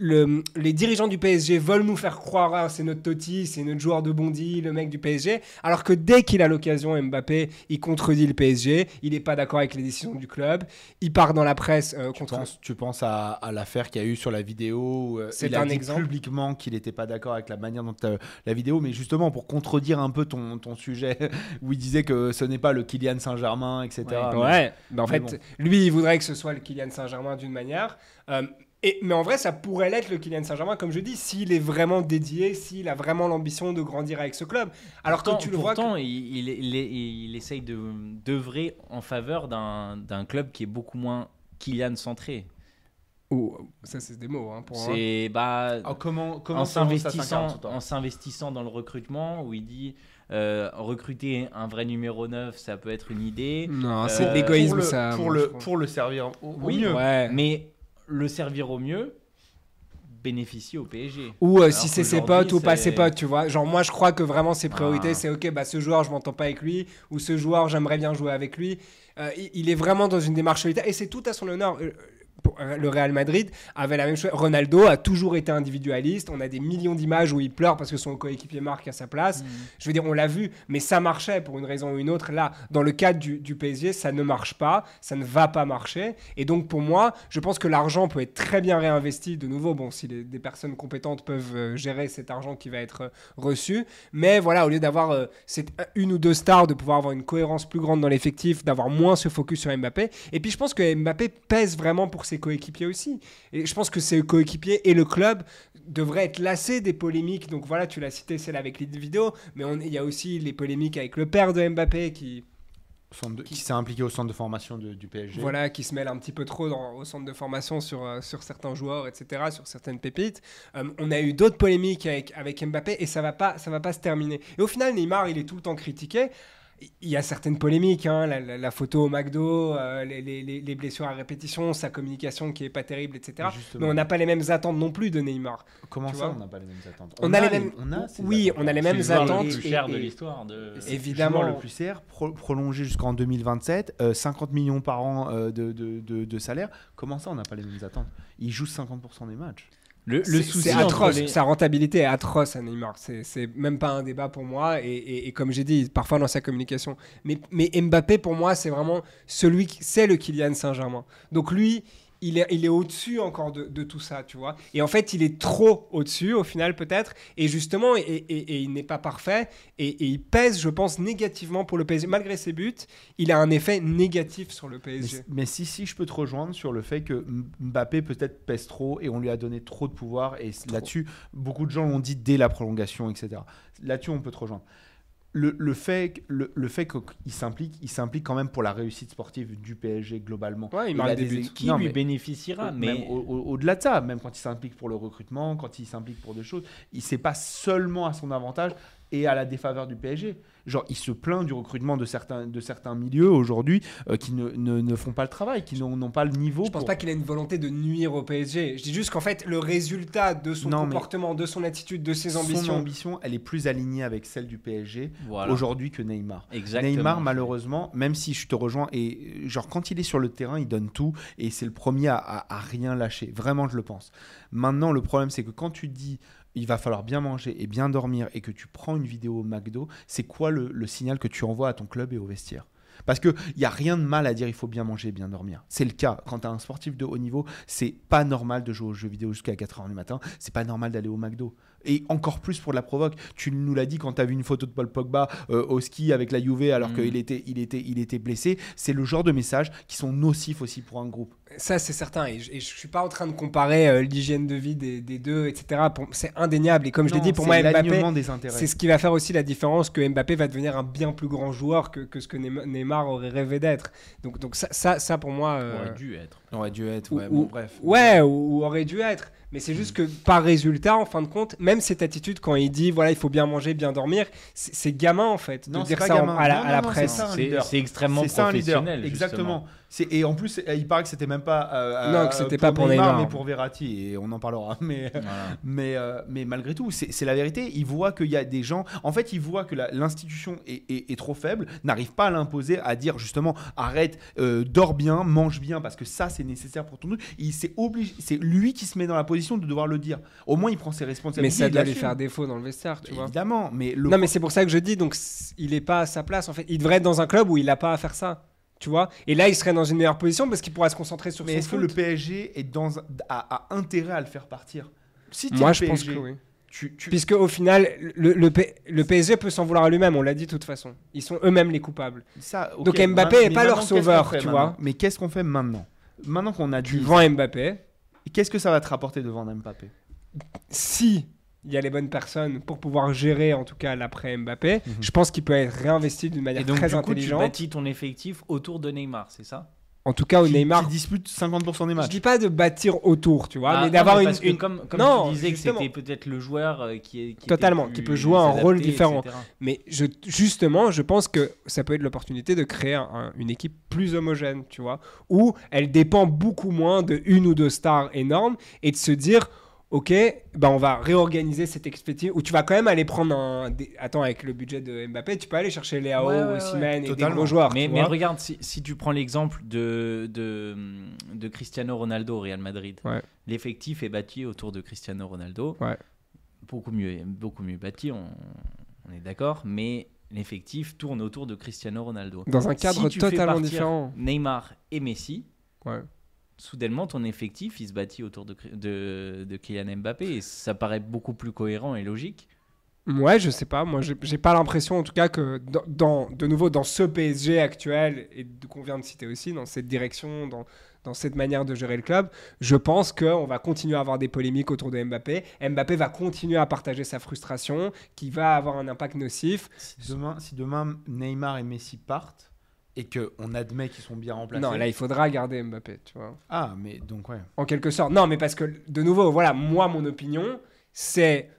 le- le- les dirigeants du PSG veulent nous faire croire ah, c'est notre Totti, c'est notre joueur de Bondy, le mec du PSG, alors que dès qu'il a l'occasion, Mbappé, il contredit le PSG, il n'est pas d'accord avec les décisions du club, il part dans la presse euh, Tu contre penses, tu penses à, à l'affaire qu'il y a eu sur la vidéo où euh, C'est il a un dit exemple. publiquement qu'il n'était pas d'accord avec la manière dont euh, la vidéo, mais justement pour contredire un peu ton, ton sujet où il disait que ce n'est pas le Kylian Saint-Germain, etc. Mais- Ouais, mais en mais fait, bon. lui, il voudrait que ce soit le Kylian Saint-Germain d'une manière. Euh, et, mais en vrai, ça pourrait l'être le Kylian Saint-Germain, comme je dis, s'il est vraiment dédié, s'il a vraiment l'ambition de grandir avec ce club. Alors pourtant, que tu le vois. pourtant, il, il, il, il essaye de d'œuvrer en faveur d'un d'un club qui est beaucoup moins Kylian centré. Oh, ça, c'est des mots. Hein, pour un. C'est bah, Ah, comment comment en s'investissant dans le recrutement où il dit euh, recruter un vrai numéro 9 ça peut être une idée Non, Euh, c'est de Pour l'égoïsme, ça. Pour le, pour le servir au, au Oui, mieux. Ouais. mais le servir au mieux bénéficie au PSG Ou euh, si c'est ses potes ou pas ses potes, tu vois. Genre, moi, je crois que vraiment ses priorités, Ah. c'est ok, bah ce joueur, je m'entends pas avec lui, ou ce joueur, j'aimerais bien jouer avec lui. Euh, il, il est vraiment dans une démarche solitaire, et c'est tout à son honneur. Euh, Le Real Madrid avait la même chose. Ronaldo a toujours été individualiste. On a des millions d'images où il pleure parce que son coéquipier marque à sa place. Je veux dire, on l'a vu, mais ça marchait pour une raison ou une autre. Là, dans le cadre du, du PSG, ça ne marche pas, ça ne va pas marcher. Et donc, pour moi, je pense que l'argent peut être très bien réinvesti de nouveau. Bon, si les- des personnes compétentes peuvent euh, gérer cet argent qui va être euh, reçu. Mais voilà, au lieu d'avoir euh, cette- une ou deux stars, de pouvoir avoir une cohérence plus grande dans l'effectif, d'avoir moins ce focus sur Mbappé. Et puis, je pense que Mbappé pèse vraiment pour ses coéquipiers aussi. Et je pense que ses coéquipiers et le club devraient être lassés des polémiques. Donc voilà, tu l'as cité, celle avec les vidéos, mais il y a aussi les polémiques avec le père de Mbappé qui, Centre de- qui s'est impliqué au centre de formation de- du PSG. voilà, qui se mêle un petit peu trop dans- au centre de formation sur, euh, sur certains joueurs, etc., sur certaines pépites. Euh, on a eu d'autres polémiques avec, avec Mbappé et ça va pas, ça va pas se terminer. Et au final, Neymar, il est tout le temps critiqué. Il y a certaines polémiques, hein, la, la- la photo au McDo, euh, les, les- les- les blessures à répétition, sa communication qui est pas terrible, etc. Justement. Mais on n'a pas les mêmes attentes non plus de Neymar. Comment tu ça, on n'a pas les mêmes attentes? On a les mêmes- on a oui, attentes. on a les mêmes attentes. le plus et- cher de l'histoire de Évidemment. le plus cher, pro- prolongé jusqu'en 2027, euh, 50 millions par an euh, de, de, de- de salaire. Comment ça, on n'a pas les mêmes attentes? Il joue 50% des matchs. Le, le souci atroce. les- Sa rentabilité est atroce à Neymar. C'est c'est même pas un débat pour moi. Et, et- et comme j'ai dit, parfois dans sa communication. Mais, mais Mbappé, pour moi, c'est vraiment celui qui. C'est le Kylian Saint-Germain. Donc lui. Il est, il est au-dessus encore de, de tout ça, tu vois. Et en fait, il est trop au-dessus, au final, peut-être. Et justement, et, et- et il n'est pas parfait. Et, et il pèse, je pense, négativement pour le PSG. Malgré ses buts, il a un effet négatif sur le Mais, PSG. mais si, si, je peux te rejoindre sur le fait que Mbappé peut-être pèse trop et on lui a donné trop de pouvoir. Et là-dessus, beaucoup de gens l'ont dit dès la prolongation, etc. Là-dessus, on peut te rejoindre. Le, le fait, le, le fait qu'il s'implique, il s'implique quand même pour la réussite sportive du PSG globalement. Ouais, il Il marque a des des buts. équipes- qui Non, lui mais- bénéficiera Même mais au- au- au-delà de ça, même quand il s'implique pour le recrutement, quand il s'implique pour des choses, il c'est pas seulement à son avantage. et à la défaveur du PSG. Genre, il se plaint du recrutement de certains, de certains milieux aujourd'hui euh, qui ne, ne, ne font pas le travail, qui n'ont pas le niveau. Je pense pour- pas qu'il a une volonté de nuire au PSG. Je dis juste qu'en fait, le résultat de son Non, comportement, de son attitude, de ses Son ambitions. ambition, elle est plus alignée avec celle du PSG Voilà. aujourd'hui que Neymar. Exactement. Neymar, malheureusement, même si je te rejoins, et euh, genre quand il est sur le terrain, il donne tout et c'est le premier à, à- à rien lâcher. Vraiment, je le pense. Maintenant, le problème, c'est que quand tu dis il va falloir bien manger et bien dormir et que tu prends une vidéo au McDo, c'est quoi le, le signal que tu envoies à ton club et au vestiaire? Parce qu'il n'y a rien de mal à dire il faut bien manger et bien dormir. C'est le cas. Quand tu as un sportif de haut niveau, c'est pas normal de jouer aux jeux vidéo jusqu'à 4h du matin. C'est pas normal d'aller au McDo. Et encore plus pour la provoque. Tu nous l'as dit quand tu as vu une photo de Paul Pogba euh, au ski avec la Juve alors Mm. qu'il était, il était, il était blessé. C'est le genre de messages qui sont nocifs aussi pour un groupe. Ça, c'est certain. Et je, et je suis pas en train de comparer euh, l'hygiène de vie des, des deux, etc. C'est indéniable. Et comme je l'ai dit, pour moi, Mbappé, l'alignement des intérêts. c'est ce qui va faire aussi la différence que Mbappé va devenir un bien plus grand joueur que, que ce que Neym- Neymar aurait rêvé d'être. Donc, donc ça, ça, ça, pour moi. euh, aurait dû être. Aurait dû être. ou- Ouais, ou- bon, bref. Ouais, ou, ou aurait dû être. Mais c'est juste que par résultat, en fin de compte, même cette attitude quand il dit voilà, il faut bien manger, bien dormir, c'est gamin en fait de Non, dire ça gamin. à la, Non, à la non, non, presse. c'est extrêmement C'est ça un leader. professionnel. Exactement. Et en plus, il paraît que c'était même pas. euh, Non, euh, que c'était pas pour Neymar, Neymar. mais pour Verratti. Et on en parlera. Mais. Voilà. Mais, euh, mais malgré tout, c'est la vérité. Il voit qu'il y a des gens. En fait, il voit que l'institution est, est- est trop faible, n'arrive pas à l'imposer, à dire justement arrête, euh, dors bien, mange bien, parce que ça, c'est nécessaire pour ton truc. Il s'est obligé. C'est lui qui se met dans la position de devoir le dire. Au moins, il prend ses Mais responsabilités. ça il doit lui faire défaut dans le vestiaire, tu vois. Évidemment, mais le Non, mais c'est pour ça que je dis, donc il est pas à sa place en fait. Il devrait être dans un club où il n'a pas à faire ça, tu vois. Et là, il serait dans une meilleure position parce qu'il pourra se concentrer sur Mais est-ce que le PSG est dans, a, a intérêt à le faire partir? Si Moi, je pense PSG, que oui. Tu, tu- Puisque au final, le, le, P- le PSG peut s'en vouloir à lui-même, on l'a dit de toute façon. Ils sont eux-mêmes les coupables. ça, Donc Mbappé ma- est mais pas leur sauveur, tu vois. Mais qu'est-ce qu'on fait maintenant? Maintenant qu'on a Tu dit, vends Mbappé. qu'est-ce que ça va te rapporter de vendre Mbappé? Si il y a les bonnes personnes pour pouvoir gérer en tout cas l'après Mbappé, Mhm. je pense qu'il peut être réinvesti d'une manière Et donc, très du coup, tu intelligente. bâtis ton effectif autour de Neymar, c'est ça? En tout cas, au qui, Neymar, qui dispute 50% des je matchs. dis pas de bâtir autour, tu vois, Ah, mais d'avoir une, une- Comme, comme Non, tu disais que c'était peut-être le joueur euh, qui est. qui Totalement, qui peut jouer un rôle différent. etc. Mais je, justement, je pense que ça peut être l'opportunité de créer un- une équipe plus homogène, tu vois, où elle dépend beaucoup moins de une ou deux stars énormes et de se dire, ok, ben on va réorganiser cette effectif où tu vas quand même aller prendre un. des- Attends, avec le budget de Mbappé, tu peux aller chercher Léao, Ouais, ouais, et des gros joueurs. Mais, regarde, si, si tu prends l'exemple de, de, de Cristiano Ronaldo au Real Madrid, Ouais. l'effectif est bâti autour de Cristiano Ronaldo. Ouais. Beaucoup, mieux, beaucoup mieux bâti, on, on est d'accord, mais l'effectif tourne autour de Cristiano Ronaldo. Dans un cadre Si tu fais totalement différent. Neymar et Messi, Ouais. Soudainement ton effectif il se bâtit autour de, de, de Kylian Mbappé et ça paraît beaucoup plus cohérent et logique. Ouais, je sais pas. Moi, j'ai pas l'impression, en tout cas, que dans, dans- de nouveau dans ce PSG actuel et qu'on vient de citer aussi, dans cette direction, dans, dans cette manière de gérer le club, je pense qu'on va continuer à avoir des polémiques autour de Mbappé. Mbappé va continuer à partager sa frustration, qui va avoir un impact nocif. Si demain, si demain Neymar et Messi partent et que on admet qu'ils sont bien remplacés. Non, là, il faudra garder Mbappé, tu vois. Ah, mais donc ouais. En quelque sorte. Non, mais parce que, de nouveau, voilà, moi, mon opinion, c'est.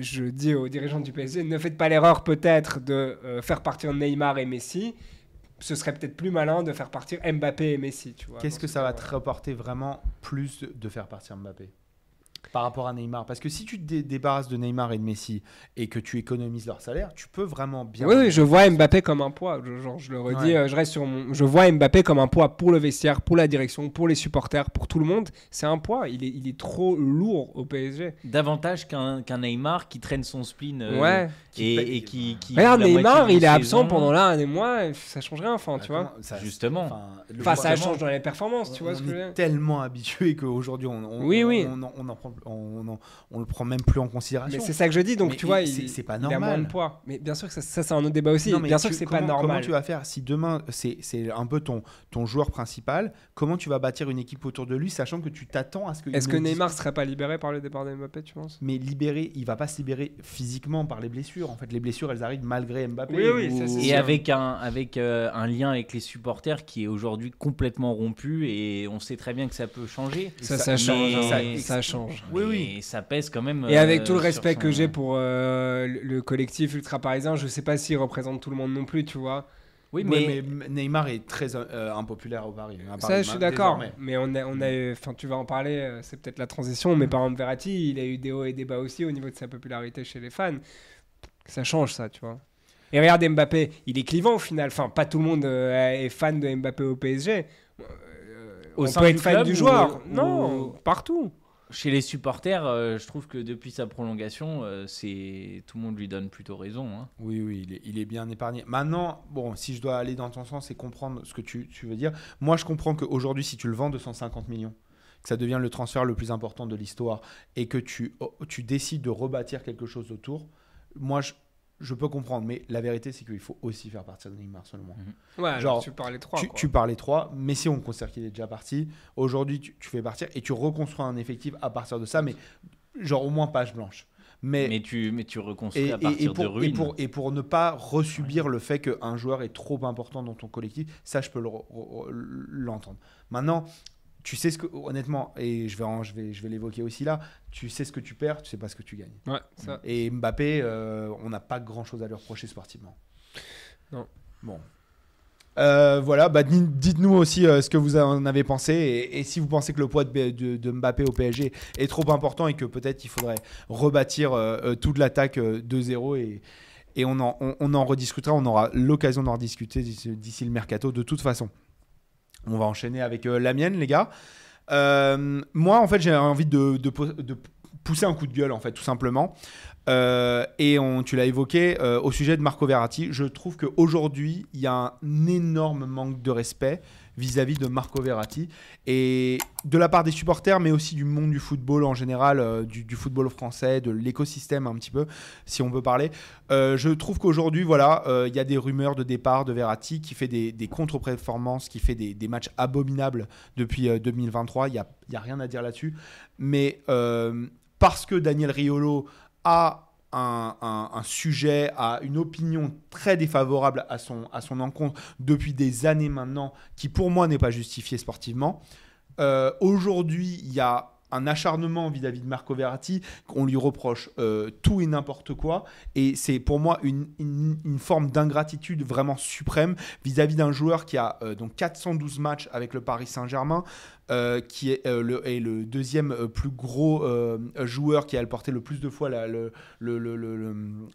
Je dis aux dirigeants du PSG, ne faites pas l'erreur peut-être de euh, faire partir Neymar et Messi. Ce serait peut-être plus malin de faire partir Mbappé et Messi, tu vois. Qu'est-ce que ça va cas-là. te rapporter vraiment plus de faire partir Mbappé? Par rapport à Neymar Parce que si tu te dé- débarrasses de Neymar et de Messi et que tu économises leur salaire, tu peux vraiment bien. Oui, oui, je vois Mbappé comme un poids. Je, genre, je le redis, Ouais. euh, je reste sur mon. Je vois Mbappé comme un poids pour le vestiaire, pour la direction, pour les supporters, pour tout le monde. C'est un poids. Il est, il est trop lourd au PSG. Davantage qu'un qu'un Neymar qui traîne son spleen euh, ouais. et, et qui, qui Regarde, Neymar, il est absent pendant là un des mois. Ça change rien, enfin, tu vois. Ça- Justement. Enfin, le Enfin, ça change dans les performances, tu vois on ce que je veux est dire tellement habitué qu'aujourd'hui on, on, Oui, oui. on, on, on en prend, on, on- on le prend même plus en considération. Mais c'est ça que je dis, donc Mais tu vois, c'est- pas il a moins normal. de poids. Mais bien sûr que ça, ça, c'est un autre débat aussi. Non, mais bien sûr que c'est pas comment- normal. Comment tu vas faire si demain c'est c'est un peu ton, ton joueur principal Comment tu vas bâtir une équipe autour de lui, sachant que tu t'attends à ce que. Est-ce que ne Neymar serait pas libéré par le départ de Mbappé, tu penses? Mais libéré, il va pas se libérer physiquement par les blessures. En fait, les blessures, elles arrivent malgré Mbappé. Oui, oui, ça, c'est Et sûr. avec un, avec euh, un lien avec les supporters qui est aujourd'hui complètement rompu et on sait très bien que ça peut changer. Ça, ça- ça change. mais- hein. Ça, ça change. Oui, oui. ça pèse quand même. Et avec euh, tout le respect son- que j'ai pour euh, le le collectif ultra parisien, je sais pas s'il représente tout le monde non plus, tu vois. Oui, Ouais, mais, Neymar est très euh, impopulaire au Paris. à Ça, je suis d'accord. Mais on a, on a, enfin, tu vas en parler. C'est peut-être la transition. Mais par exemple, Verratti, il a eu des hauts et des bas aussi au niveau de sa popularité chez les fans. Ça change, ça, tu vois. Et regarde Mbappé, il est clivant au final. Enfin, pas tout le monde euh, est fan de Mbappé au PSG. Euh, Au on sein peut être fan du ou- joueur. ou- Non, partout. Chez les supporters, euh, je trouve que depuis sa prolongation, euh, c'est tout le monde lui donne plutôt raison. hein. Oui, oui, il est, bien épargné. Maintenant, bon, si je dois aller dans ton sens et comprendre ce que tu, tu veux dire, moi je comprends qu'aujourd'hui, si tu le vends 250 millions, que ça devient le transfert le plus important de l'histoire et que tu, oh, tu décides de rebâtir quelque chose autour, moi je, je peux comprendre. Mais la vérité, c'est qu'il faut aussi faire partir de Neymar seulement. Ouais, Genre, tu parlais trois. tu, tu parlais trois, mais si on considère qu'il est déjà parti, aujourd'hui tu, tu fais partir et tu reconstruis un effectif à partir de ça, mais genre au moins page blanche. Mais, Mais tu, mais tu reconstruis et, à partir et pour, de ruines. et, pour, et pour ne pas resubir le fait qu'un joueur est trop important dans ton collectif, ça je peux le re- re- l'entendre. Maintenant, tu sais ce que, honnêtement, et je vais, en- je vais, je vais l'évoquer aussi là, tu sais ce que tu perds, tu sais pas ce que tu gagnes. Ouais, ça. Et Mbappé, euh, on n'a pas grand chose à lui reprocher sportivement. Non. Bon. Euh, voilà, bah, di- dites-nous aussi euh, ce que vous en avez pensé et, et si vous pensez que le poids de, B- de- de Mbappé au PSG est trop important et que peut-être il faudrait rebâtir toute l'attaque de zéro et, et on, en, on, on en rediscutera, on aura l'occasion d'en rediscuter d'ici le mercato de toute façon. On va enchaîner avec euh, la mienne, les gars. Euh, moi, en fait, j'ai envie de, de po- de pousser un coup de gueule, en fait, tout simplement. Euh, et on, tu l'as évoqué au sujet de Marco Verratti. Je trouve qu'aujourd'hui, il y a un énorme manque de respect vis-à-vis de Marco Verratti et de la part des supporters, mais aussi du monde du football en général, euh, du, football français, de l'écosystème un petit peu, si on peut parler. Euh, je trouve qu'aujourd'hui, voilà, euh, il y a des rumeurs de départ de Verratti qui fait des, contre-performances, qui fait des, matchs abominables depuis euh, 2023. Il n'y y a rien à dire là-dessus. Mais parce que Daniel Riolo a un, un- sujet, a une opinion très défavorable à son, à son encontre depuis des années maintenant, qui pour moi n'est pas justifiée sportivement. Euh, Aujourd'hui, il y a un acharnement vis-à-vis de Marco Verratti, qu'on lui reproche euh, tout et n'importe quoi, et c'est pour moi une, une- une forme d'ingratitude vraiment suprême vis-à-vis d'un joueur qui a euh, donc 412 matchs avec le Paris Saint-Germain, euh, qui est, euh, le, est le deuxième euh, plus gros joueur qui a porté le plus de fois la,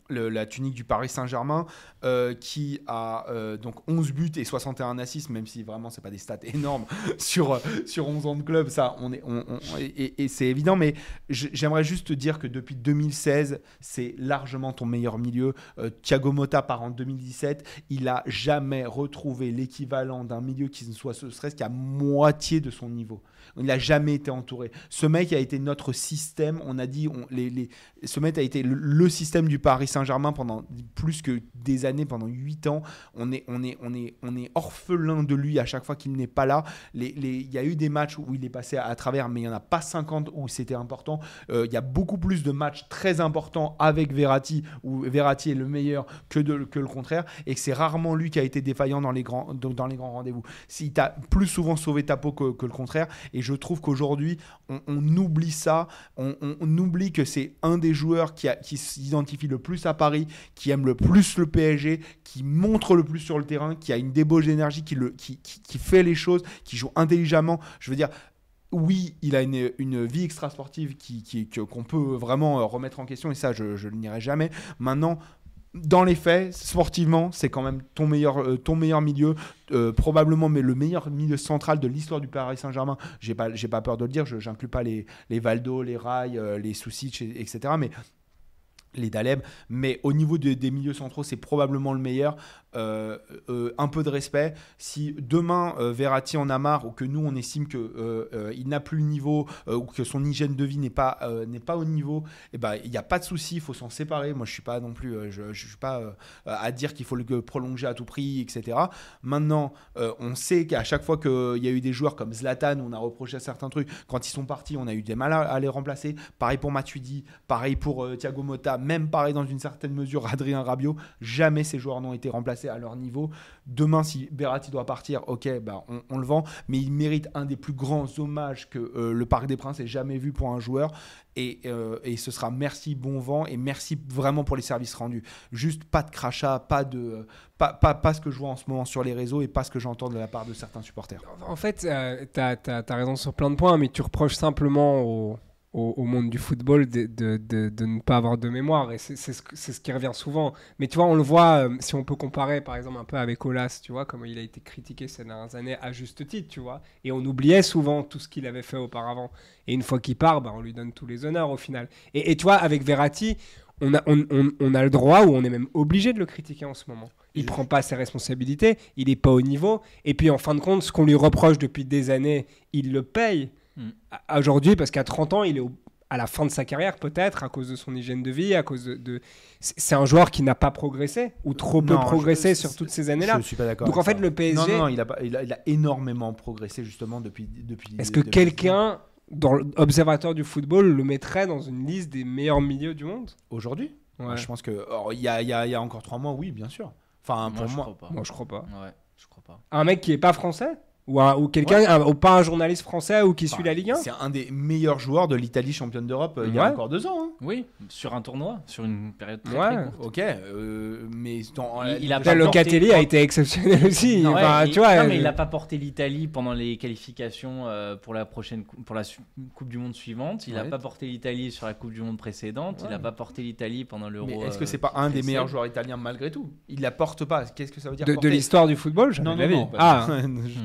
la tunique du Paris Saint-Germain, qui a donc 11 buts et 61 assists, même si vraiment c'est pas des stats énormes sur, sur 11 ans de club, ça on est, et, c'est évident, mais j'aimerais juste te dire que depuis 2016, c'est largement ton meilleur milieu. Thiago Motta part en 2017, il a jamais retrouvé l'équivalent d'un milieu qui ne soit ce serait-ce qu'à moitié de son niveau niveau. Il n'a jamais été entouré. Ce mec a été notre système. On a dit, on, ce mec a été le, système du Paris Saint-Germain pendant plus que des années, pendant 8 ans. On est, orphelin de lui à chaque fois qu'il n'est pas là. Il y a eu des matchs où il est passé à, travers, mais il n'y en a pas 50 où c'était important. Euh, Il y a beaucoup plus de matchs très importants avec Verratti, où Verratti est le meilleur que, le contraire, et c'est rarement lui qui a été défaillant dans les grands, rendez-vous. S'il t'a plus souvent sauvé ta peau que, que le contraire, et je trouve qu'aujourd'hui, on, oublie ça, on, oublie que c'est un des joueurs qui, s'identifie le plus à Paris, qui aime le plus le PSG, qui montre le plus sur le terrain, qui a une débauche d'énergie, qui, fait les choses, qui joue intelligemment. Je veux dire, oui, il a une, vie extrasportive qui, qui, qu'on peut vraiment euh, remettre en question, et ça, je, je ne nierai jamais. Maintenant, dans les faits, sportivement, c'est quand même ton meilleur, euh, ton meilleur milieu, euh, probablement mais le meilleur milieu central de l'histoire du Paris Saint-Germain. J'ai pas, pas peur de le dire, je n'inclus pas les, les Valdo, les Rai, euh, les Soucic, et- etc. Mais les Daleb, mais au niveau de- des milieux centraux, c'est probablement le meilleur. Euh, euh, un peu de respect. Si demain euh, Verratti en a marre ou que nous on estime que euh, il n'a plus le niveau ou que son hygiène de vie n'est pas pas au niveau, eh ben il n'y a pas de souci, il faut s'en séparer. Moi je suis pas non plus, je, suis pas à dire qu'il faut le prolonger à tout prix, etc. Maintenant, on sait qu'à chaque fois qu'il y a eu des joueurs comme Zlatan, on a reproché certains trucs. Quand ils sont partis, on a eu des mal à, à les remplacer. Pareil pour Matuidi, pareil pour Thiago Motta, même pareil dans une certaine mesure Adrien Rabiot. Jamais ces joueurs n'ont été remplacés à leur niveau. Demain, si Berratti doit partir, ok, bah, on, le vend, mais il mérite un des plus grands hommages que euh, le Parc des Princes ait jamais vu pour un joueur. Et, euh, et ce sera merci, bon vent, et merci vraiment pour les services rendus. Juste pas de crachat, pas de pas, pas, pas ce que je vois en ce moment sur les réseaux et pas ce que j'entends de la part de certains supporters. En fait, euh, tu as, raison sur plein de points, mais tu reproches simplement au, au, au monde du football de, de, de, de ne pas avoir de mémoire. Et c'est ce, ce qui revient souvent. Mais tu vois, on le voit, euh, si on peut comparer par exemple un peu avec Olas, tu vois, comment il a été critiqué ces dernières années à juste titre, tu vois. Et on oubliait souvent tout ce qu'il avait fait auparavant. Et une fois qu'il part, bah, on lui donne tous les honneurs au final. Et, et tu vois, avec Verratti, on a, on, on- on a le droit ou on est même obligé de le critiquer en ce moment. Il Et- prend pas ses responsabilités, il n'est pas au niveau. Et puis en fin de compte, ce qu'on lui reproche depuis des années, il le paye Mm. aujourd'hui parce qu'à 30 ans, il est au- à la fin de sa carrière peut-être à cause de son hygiène de vie, à cause de... de- C'est un joueur qui n'a pas progressé ou trop peu Non, progressé sur toutes ces années-là. Je suis pas d'accord. Donc en fait, ça. le PSG, Non, non, non, il a, pas- il, a, il a énormément progressé justement depuis. depuis est-ce que quelqu'un dans l'observateur du football le mettrait dans une liste des meilleurs milieux du monde? Aujourd'hui? Ouais. Je pense que. Il y, a, y y encore trois mois, oui, bien sûr. Enfin, Moi, pour je moi. crois pas. Moi, je crois pas. Ouais, je crois pas. Un mec qui est pas français? Ou, un- ou quelqu'un, un- ou pas un journaliste français ou qui Enfin, suit la Ligue 1 C'est un des meilleurs joueurs de l'Italie championne d'Europe euh, il y a Ouais. encore deux ans. hein. Oui, sur un tournoi, sur une période très, Ouais. très courte. Ok, euh, mais dans, Il- il a pas Là, porté- Locatelli a été exceptionnel aussi. Non, Enfin, tu vois, non, mais euh, il n'a pas porté l'Italie pendant les qualifications euh, pour la prochaine pour la Coupe du Monde suivante. Il n'a Ouais. pas porté l'Italie sur la Coupe du Monde précédente. Il n'a pas porté l'Italie pendant l'Euro. Mais est-ce que euh, c'est pas un des meilleurs joueurs italiens malgré tout? Il la porte pas. Qu'est-ce que ça veut dire de, l'histoire du football, Non, non, non. Ah,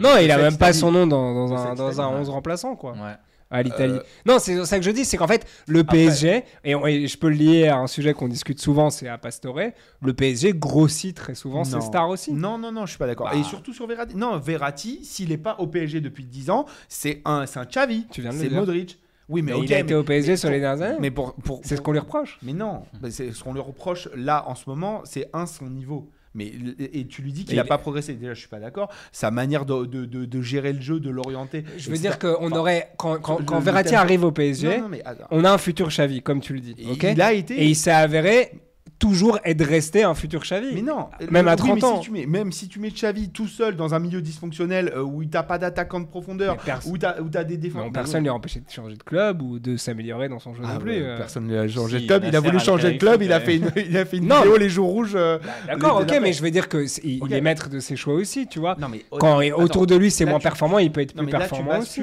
non, il a même pas son nom dans, un, dans c'est un Italie, 11 remplaçant, quoi. Ouais. à l'Italie. Euh, Non, c'est ça que je dis, c'est qu'en fait, le PSG, et, on- et je peux le lier à un sujet qu'on discute souvent, c'est à Pastore, le PSG grossit très souvent ses Non. stars aussi. Non, non, non, je suis pas d'accord. Bah. Et surtout sur Verratti. Non, Verratti, s'il est pas au PSG depuis 10 ans, c'est un, c'est un Xavi. Tu viens de le C'est. Modric. Oui, mais, Mais ok, il a été mais- au PSG mais sur les dernières années. Mais pour, pour, C'est ce qu'on lui reproche. Mais non, bah, c'est ce qu'on lui reproche là en ce moment, c'est un son niveau. Mais et tu lui dis qu'il n'a pas progressé. Déjà, je suis pas d'accord. Sa manière de, de, de- de gérer le jeu, de l'orienter. Je veux etc. dire qu'on Enfin, aurait, quand, quand, quand Verratti arrive au PSG, Non, non, mais attends. on a un futur Xavi, comme tu le dis. Il a été. Et il s'est avéré toujours être resté un futur Xavi. Mais non, Même à Oui, 30 mais ans. Si tu mets, même si tu mets Xavi tout seul dans un milieu dysfonctionnel euh, où il t'a pas d'attaquant de profondeur, où t'as t'as des Mais défenseurs. personne ne lui a empêché de changer de club ou de s'améliorer dans son jeu Ah non plus. ouais, euh. Personne ne lui a changé Si, de club. Il a voulu changer de club. Il a fait une, il a fait une Non, vidéo les jours rouges. euh, D'accord, ok, mais je veux dire que il, il est maître de ses choix aussi, tu vois. Non mais Quand attends, autour de lui c'est moins performant, il peut être plus performant aussi.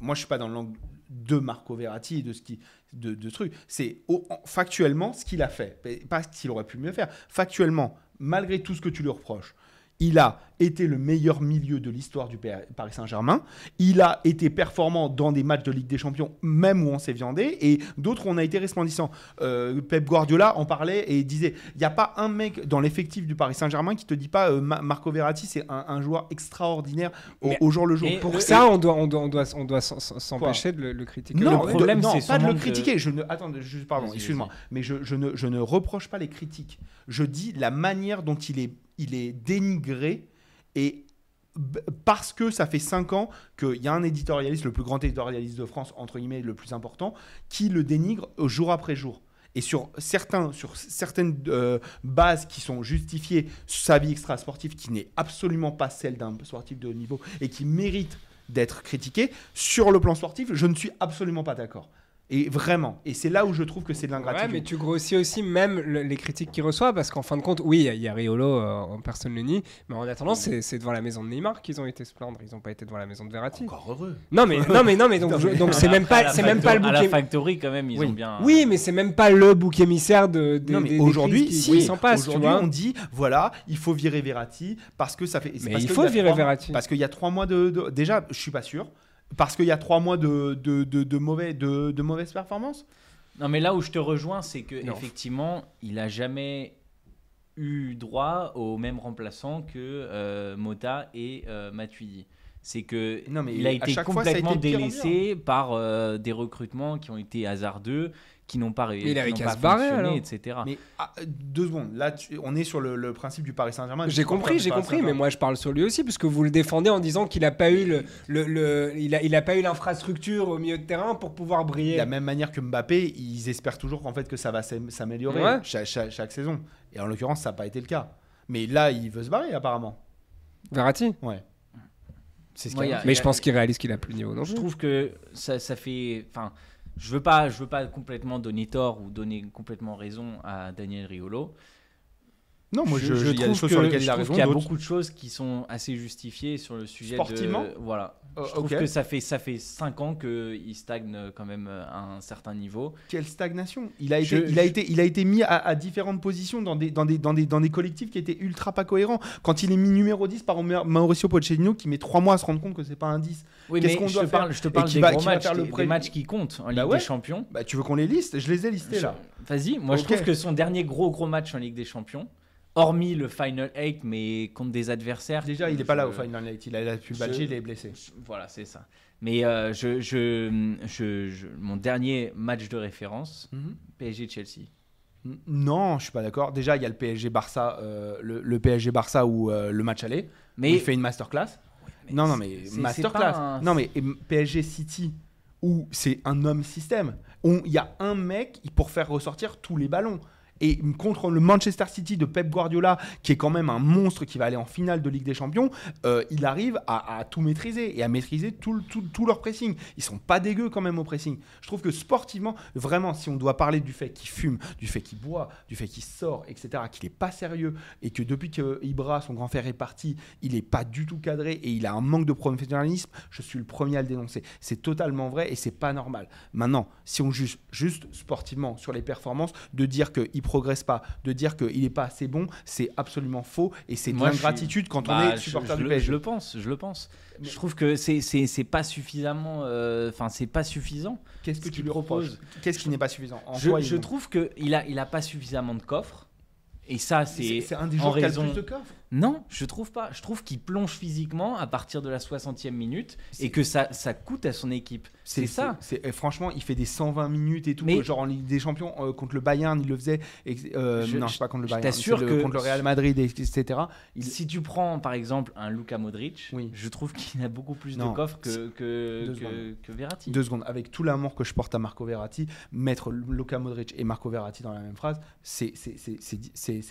Moi, je suis pas dans l'angle de Marco Verratti de ce qui de, de trucs. C'est factuellement ce qu'il a fait, pas ce qu'il aurait pu mieux faire. Factuellement, malgré tout ce que tu lui reproches, il a été le meilleur milieu de l'histoire du Paris Saint-Germain. Il a été performant dans des matchs de Ligue des Champions, même où on s'est viandé, et d'autres où on a été resplendissant. Euh, Pep Guardiola en parlait et disait il n'y a pas un mec dans l'effectif du Paris Saint-Germain qui te dit pas euh, Ma- Marco Verratti, c'est un, un joueur extraordinaire au, jour le jour. et Pour le- ça, on doit, on doit, on doit, on doit s'en- s'en- s'empêcher de le, le critiquer. Non, Le problème, de- non, c'est pas de le manque de- critiquer. Je ne, attends, je- pardon, excuse-moi, mais je, je ne, je ne reproche pas les critiques. Je dis la manière dont il est, il est dénigré et parce que ça fait 5 ans qu'il y a un éditorialiste, le plus grand éditorialiste de France, entre guillemets, le plus important, qui le dénigre jour après jour. Et sur, certains, sur certaines euh, bases qui sont justifiées, sa vie extra-sportive, qui n'est absolument pas celle d'un sportif de haut niveau et qui mérite d'être critiqué, sur le plan sportif, je ne suis absolument pas d'accord. Et vraiment. Et c'est là où je trouve que c'est de Ouais, l'ingratitude. mais tu grossis aussi même le- les critiques qu'il reçoit parce qu'en fin de compte, oui, il y a Riolo, euh, personne ne le nie, mais en attendant, c'est c'est devant la maison de Neymar qu'ils ont été se plaindre, ils n'ont pas été devant la maison de Verratti. Encore heureux. Non mais non mais non mais donc je- donc c'est même pas c'est même pas le factory- À la bouc factory, quand même, ils Oui. ont bien. Oui, mais c'est même pas le bouc émissaire de, non, mais des aujourd'hui, si, qui s'en passent, tu aujourd'hui, vois. on dit voilà, il faut virer Verratti parce que ça fait. c'est Mais parce il faut virer trois- Verratti. Parce qu'il y a trois mois de, de- Déjà, je suis pas sûr. Parce qu'il y a trois mois de, de, de, de mauvais, de, de mauvaises performances. Non, mais là où je te rejoins, c'est que Non. effectivement, il a jamais eu droit au même remplaçant que euh, Mota et euh, Matuidi. C'est que Non, mais il a été chaque fois, ça a été complètement délaissé par euh, des recrutements qui ont été hasardeux, qui n'ont pas réussi, il avait qui qu'à n'ont se pas barrer, fonctionné, etc. Mais ah, deux secondes. Là, tu- on est sur le, le principe du Paris Saint-Germain. J'ai compris, j'ai compris, mais moi je parle sur lui aussi, parce que vous le défendez en disant qu'il a pas eu le, le, le- il a, il a pas eu l'infrastructure au milieu de terrain pour pouvoir De briller. la même manière que Mbappé, ils espèrent toujours qu'en fait que ça va s'am- s'améliorer Ouais. chaque, chaque- chaque saison. Et en l'occurrence, ça n'a pas été le cas. Mais là, il veut se barrer apparemment. Verratti? Ouais. C'est ce qu'il a- Mais je pense qu'il réalise qu'il a plus le niveau. Non je trouve que ça, ça fait. Enfin, je veux pas, je veux pas complètement donner tort ou donner complètement raison à Daniel Riolo. Non, moi, je, y trouve choses que- sur lesquelles je il a trouve raison. qu'il y a beaucoup de choses qui sont assez justifiées sur le sujet Sportivement de. Voilà. Euh, je trouve que ça fait ça fait cinq ans qu'il stagne quand même à un certain niveau. Quelle stagnation Il a Je- été, il a été, il a été mis à, à différentes positions dans des, dans, des, dans, des, dans des collectifs qui étaient ultra pas cohérents. Quand il est mis numéro 10 par Maur- Mauricio Pochettino, qui met 3 mois à se rendre compte que c'est pas un 10, Oui, Qu'est-ce qu'on doit te faire parle, je te parle des va- gros matchs, le des, matchs qui comptent en Ligue Bah ouais. des Champions. bah, tu veux qu'on les liste? Je les ai listés là. Vas-y, moi je trouve que son dernier gros gros match en Ligue des Champions, hormis le Final 8, mais contre des adversaires. Déjà, il est je- pas là au Final Night. Il a, il a pu le je- badger, il est blessé. Voilà, c'est ça. Mais euh, je, je, je- je- mon dernier match de référence, PSG-Chelsea. N- Non, je suis pas d'accord. Déjà, il y a le PSG Barça, euh, le, le PSG Barça ou euh, le match aller. Mais il fait une masterclass. mais non, non, mais masterclass. un- Non, mais PSG City où c'est un homme système. où Il y a un mec pour faire ressortir tous les ballons. Et contre le Manchester City de Pep Guardiola, qui est quand même un monstre qui va aller en finale de Ligue des Champions, euh, il arrive à, tout maîtriser et à maîtriser tout, le- tout, tout leur pressing. Ils sont pas dégueux quand même au pressing. Je trouve que sportivement, vraiment, si on doit parler du fait qu'il fume, du fait qu'il boit, du fait qu'il sort, etc., qu'il est pas sérieux et que depuis que Ibra, son grand frère, est parti, il est pas du tout cadré et il a un manque de professionnalisme, je suis le premier à le dénoncer. C'est totalement vrai et c'est pas normal. Maintenant, si on juge juste sportivement sur les performances, de dire qu'il progresse pas, de dire qu'il n'est pas assez bon, c'est absolument faux et c'est de je l'ingratitude quand Bah, on est je- supporter je du PSG. Je le pense, je le pense. Mais- Je trouve que c'est c'est c'est pas suffisamment, euh, enfin c'est pas suffisant. Qu'est-ce que tu lui propose. proposes Qu'est-ce qui n'est pas suffisant En je quoi je trouve que il a il a pas suffisamment de coffres. Et ça c'est un des joueurs qui a le raison- plus de coffres. Non, je trouve pas. Je trouve qu'il plonge physiquement à partir de la 60e minute et que ça, ça coûte à son équipe. C'est ça. franchement, il fait des 120 minutes et tout. Mais- genre en Ligue des Champions euh, contre le Bayern, il le faisait. euh, Je- non, je sais pas contre le Bayern. t'assure que- contre le Real Madrid, et- etc. Il- Si tu prends par exemple un Luka Modric, Oui. je trouve qu'il a beaucoup plus Non, de coffres que, que, Verratti. Deux secondes. Avec tout l'amour que je porte à Marco Verratti, mettre Luka Modric et Marco Verratti dans la même phrase, c'est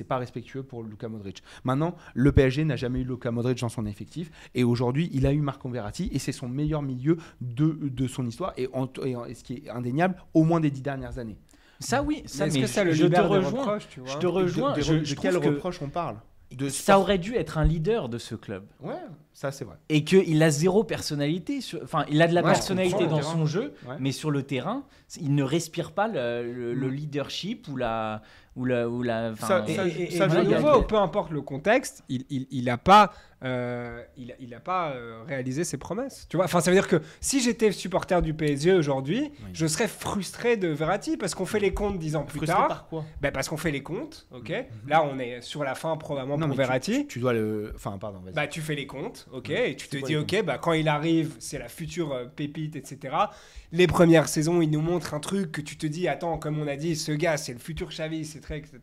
pas respectueux pour Luka Modric. Maintenant, le PSG n'a jamais eu Luka Modric dans son effectif et aujourd'hui, il a eu Marco Verratti et c'est son meilleur milieu de, de son histoire et, en- et en- et ce qui est indéniable, au moins des dix dernières années. Ça oui, ça Mais est-ce mais que ça je, le je te rejoins. reproches, tu vois Je te rejoins. de, de- je, de je quel reproche on parle? De ça sport- aurait dû être un leader de ce club. Ouais, ça c'est vrai. Et qu'il a zéro personnalité. sur- Enfin, il a de la Ouais, personnalité dans le terrain. son jeu, Ouais. mais sur le terrain, il ne respire pas le, le- le Mm. leadership ou la. Ou la, ou la enfin, Ça- Et, ça- et- ça, je- nouveau, peu importe le contexte, il, il, il a pas, euh, il, a- il a pas euh, réalisé ses promesses. Tu vois, enfin, ça veut dire que si j'étais supporter du PSG aujourd'hui, je serais frustré de Verratti parce qu'on fait les comptes dix ans plus Frustré tard. par quoi? Ben, parce qu'on fait les comptes, ok? Là, on est sur la fin probablement Non, pour tu- Verratti. Tu dois le. Enfin, pardon, vas-y. Bah, tu fais les comptes, ok, Ouais. et tu te dis, ok, bah, quand il arrive, c'est la future euh, pépite, etc. Les premières saisons, il nous montre un truc que tu te dis, attends, comme on a dit, ce gars, c'est le futur Xavi, c'est très, etc.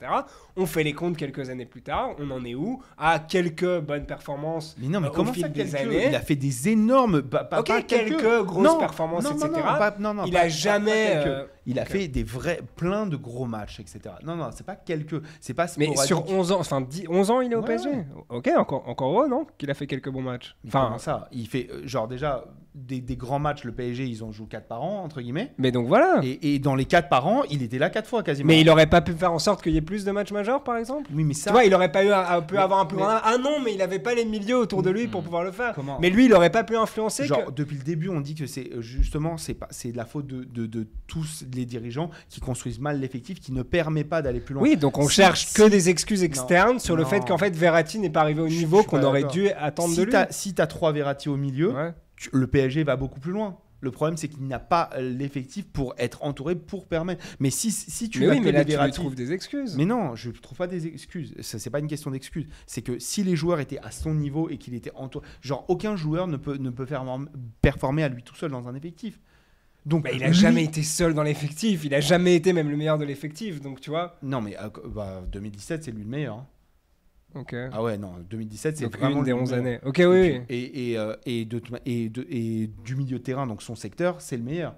On fait les comptes quelques années plus tard, on en est où? À quelques bonnes performances Mais non, mais euh, comment au fil ça, des quelques? années. Il a fait des énormes. Pas, pas- Ok, pas quelques grosses Non, performances, non, etc. Non, pas- il a jamais. Il a fait des vrais, plein de gros matchs, etc. Non, non, c'est pas quelques. C'est pas Mais sur 11 ans, enfin 10, 11 ans, il est au Ouais, PSG. ouais. Ok, encore, encore heureux, non Qu'il a fait quelques bons matchs. Enfin, ça? Il fait, euh, genre, déjà, des, des grands matchs, le PSG, ils en jouent 4 par an, entre guillemets. mais donc voilà. Et, et dans les 4 par an, il était là 4 fois quasiment. Mais il aurait pas pu faire en sorte qu'il y ait plus de matchs majeurs, par exemple? Oui, mais ça. Tu vois, il aurait pas eu un, un- pu Mais- avoir un peu mais- un- Ah non, mais il avait pas les milieux autour de lui pour Mm. pouvoir le faire. Comment Mais lui, il aurait pas pu influencer. Genre, que- depuis le début, on dit que c'est euh, justement c'est pas c'est de la faute de, de, de tous les dirigeants qui construisent mal l'effectif, qui ne permet pas d'aller plus loin. Oui, donc on Si- cherche si- que des excuses externes sur le Non. fait qu'en fait Verratti n'est pas arrivé au niveau qu'on aurait dû attendre si de lui. si t'as trois Verratti au milieu, Ouais. Le PSG va beaucoup plus loin. Le problème, c'est qu'il n'a pas l'effectif pour être entouré, pour permettre. Mais si, si tu mais oui, mais là, tu lui trouves des excuses. Mais non, je ne trouve pas des excuses. Ça, c'est pas une question d'excuses. C'est que si les joueurs étaient à son niveau et qu'il était entouré. Genre, aucun joueur ne peut, ne peut faire performer à lui tout seul dans un effectif. Donc, Bah, il a lui- jamais été seul dans l'effectif. Il a jamais été même le meilleur de l'effectif. Donc, tu vois. Non, mais euh, bah, 2017, c'est lui le meilleur. hein. Ah ouais, non, 2017, c'est vraiment une des lui le 11 meilleur. années. Ok, oui, oui. Et, et, euh, et, de, et, de- et du milieu de terrain, donc son secteur, c'est le meilleur.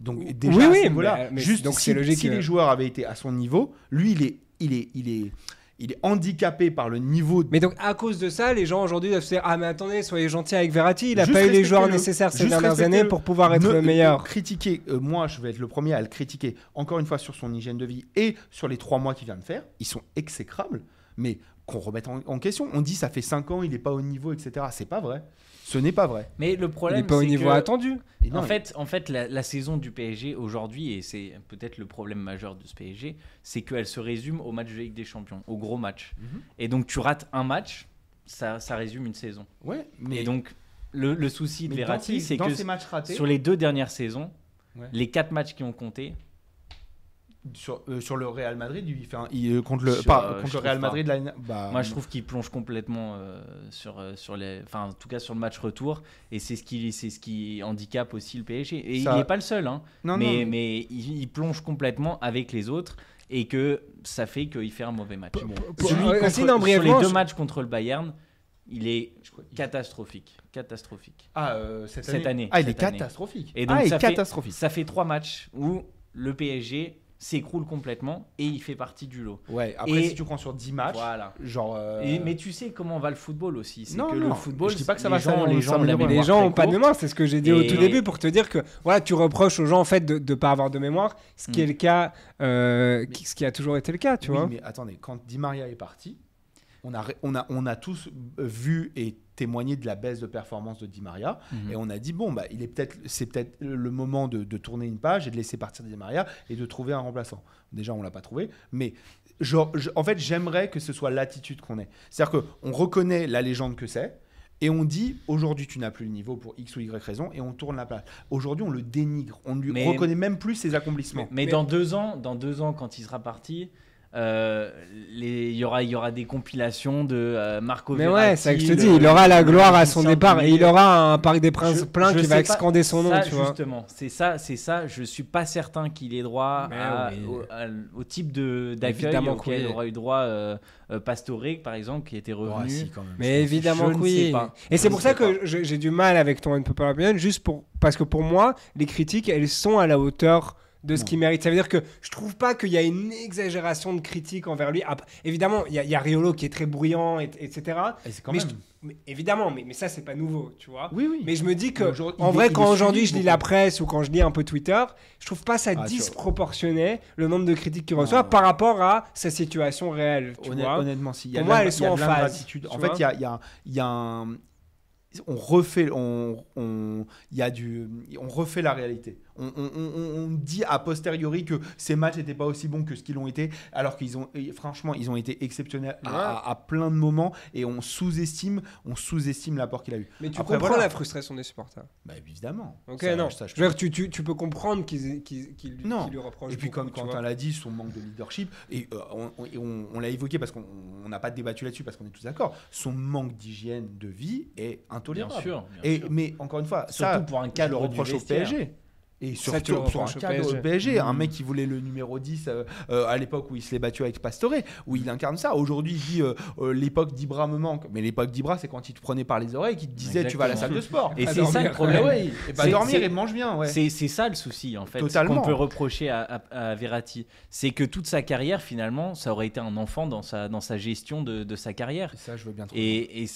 Donc Oui, déjà, oui, à ce mais- juste donc si, logique les joueurs avaient été à son niveau, lui, il est, il est, il est, il est handicapé par le niveau. Mais donc, à cause de ça, les gens aujourd'hui doivent se dire Ah, mais attendez, soyez gentils avec Verratti. Il a Juste pas eu les joueurs nécessaires ces dernières années pour pouvoir être Ne- le meilleur. Critiquer, euh, moi, je vais être le premier à le critiquer. Encore une fois sur son hygiène de vie et sur les trois mois qu'il vient de faire, ils sont exécrables. Mais qu'on remette en, en question. On dit ça fait 5 ans, il n'est pas au niveau, etc. C'est pas vrai. Ce n'est pas vrai. Mais le Il problème, n'est pas au niveau que- attendu. Et non, en, fait, en fait, la, la saison du PSG aujourd'hui, et c'est peut-être le problème majeur de ce PSG, c'est qu'elle se résume au match de Ligue des Champions, au gros match. Mhm. Et donc tu rates un match, ça, ça résume une saison. ouais, mais Et donc le, le souci de Verratti, ces- c'est que ces matchs ratés, sur les deux dernières saisons, Ouais. les quatre matchs qui ont compté, sur, euh, sur le Real Madrid, il fait un- il, euh, contre le, Sur, pas, euh, contre le Real pas. Madrid, bah, moi je trouve qu'il plonge complètement euh, sur, sur les, enfin en tout cas sur le match retour, et c'est ce qui, c'est ce qui handicape aussi le PSG. Et Ça- il n'est pas le seul, hein, non, mais, non, mais il, il plonge complètement avec les autres, et que ça fait qu'il fait un mauvais match. Bon, Celui sur les deux je- matchs contre le Bayern, il est catastrophique, catastrophique. Ah, euh, cette, Cette année, Ah, il est année. catastrophique. Et donc, ah, il ça fait- catastrophique. Ça fait trois matchs où le PSG s'écroule complètement et il fait partie du lot. Ouais, après, Et- si tu prends sur 10 matchs, Voilà. genre. euh, Et- mais tu sais comment va le football aussi. C'est Non, que non, le football, je dis pas que ça les va gens, les gens ont s'améliorer. mémoire Les gens n'ont pas de mémoire, c'est ce que j'ai dit au tout début pour te dire que voilà, tu reproches aux gens en fait de ne pas avoir de mémoire, ce qui Mm. est le cas, euh, ce qui a toujours été le cas, tu oui, vois. mais attendez, quand Di Maria est parti, on a, on a, on a tous euh, vu et témoigné de la baisse de performance de Di Maria. Mhm. Et on a dit, bon, bah, il est peut-être, c'est peut-être le moment de, de tourner une page et de laisser partir Di Maria et de trouver un remplaçant. Déjà, on l'a pas trouvé, mais genre, je- en fait, j'aimerais que ce soit l'attitude qu'on ait. C'est-à-dire qu'on reconnaît la légende que c'est. Et on dit, aujourd'hui, tu n'as plus le niveau pour X ou Y raison, et on tourne la page. Aujourd'hui, on le dénigre. On ne lui Mais- reconnaît même plus ses accomplissements. Mais, Mais- dans deux ans, dans deux ans, quand il sera parti, euh, les- il y aura, il y aura des compilations de euh, Marco Mais ouais, c'est ça que je te dis, il aura la gloire à son départ et il aura un Parc des Princes Je- plein je qui va excander son nom, ça, tu vois. Justement, c'est ça, c'est ça. Je suis pas certain qu'il ait droit Mais à- oui. au, à- au type de d'accueil auquel que oui. aura eu droit euh, euh, Pastore, par exemple, qui était revenu. Si, quand même. Mais évidemment que oui. Et c'est pour ça que j'ai du mal avec ton Opinion, juste pour, parce que pour moi, les critiques, elles sont à la hauteur de ce qu'il mérite. Ça veut dire que je trouve pas qu'il y a une exagération de critiques envers lui. Évidemment, il y, a- il y a Riolo qui est très bruyant, et- etc. Et c'est quand mais même. je- mais évidemment, mais, mais ça, c'est pas nouveau, tu vois. Oui, oui. Mais je me dis que, en vrai, quand aujourd'hui je lis la presse ou quand je lis un peu Twitter, je trouve pas ça Ah, disproportionné le nombre de critiques qu'il Non. reçoit par rapport à sa situation réelle, tu Honnêt- vois. honnêtement, si. Y a Pour moi, elles sont en phase, En fait, il y a, y a- y a un. On refait, on, on, y a du, on refait la réalité. On, on- on- on dit a posteriori que ces matchs n'étaient pas aussi bons que ce qu'ils ont été, alors qu'ils ont, et franchement, ils ont été exceptionnels à, Ouais. à- à plein de moments, et on sous-estime, on sous-estime l'apport qu'il a eu. Mais tu Après, comprends voilà. la frustration des supporters. Bah, évidemment. Ok, Ça, non. ça, je je veux dire, tu, tu, tu peux comprendre qu'ils lui- Non. qu'ils lui reprochent. Et puis beaucoup, comme Quentin l'a dit, son manque de leadership, et euh, on, on- et on- on l'a évoqué parce qu'on on n'a pas débattu là-dessus parce qu'on est tous d'accord, son manque d'hygiène de vie est Bien intolérable. sûr. bien Et, sûr. mais encore une fois, Surtout ça, pour un le cadre du reproche au. PSG. Et surtout pour un reproches au PSG. PSG, un Mm. mec qui voulait le numéro 10 euh, euh, à l'époque où il se l'est battu avec Pastore, où il incarne ça. Aujourd'hui, il dit euh, euh, l'époque d'Ibra me manque. Mais l'époque d'Ibra, c'est quand il te prenait par les oreilles, qu'il te disait tu vas à la salle de sport. Et c'est ça le problème. Ah ouais, et pas dormir et mange bien. Ouais. C'est c'est ça le souci en fait Totalement. qu'on peut reprocher à, à- à Verratti. C'est que toute sa carrière finalement, ça aurait été un enfant dans sa, dans sa gestion de, de sa carrière. Et ça, je veux bien trouver. Et, et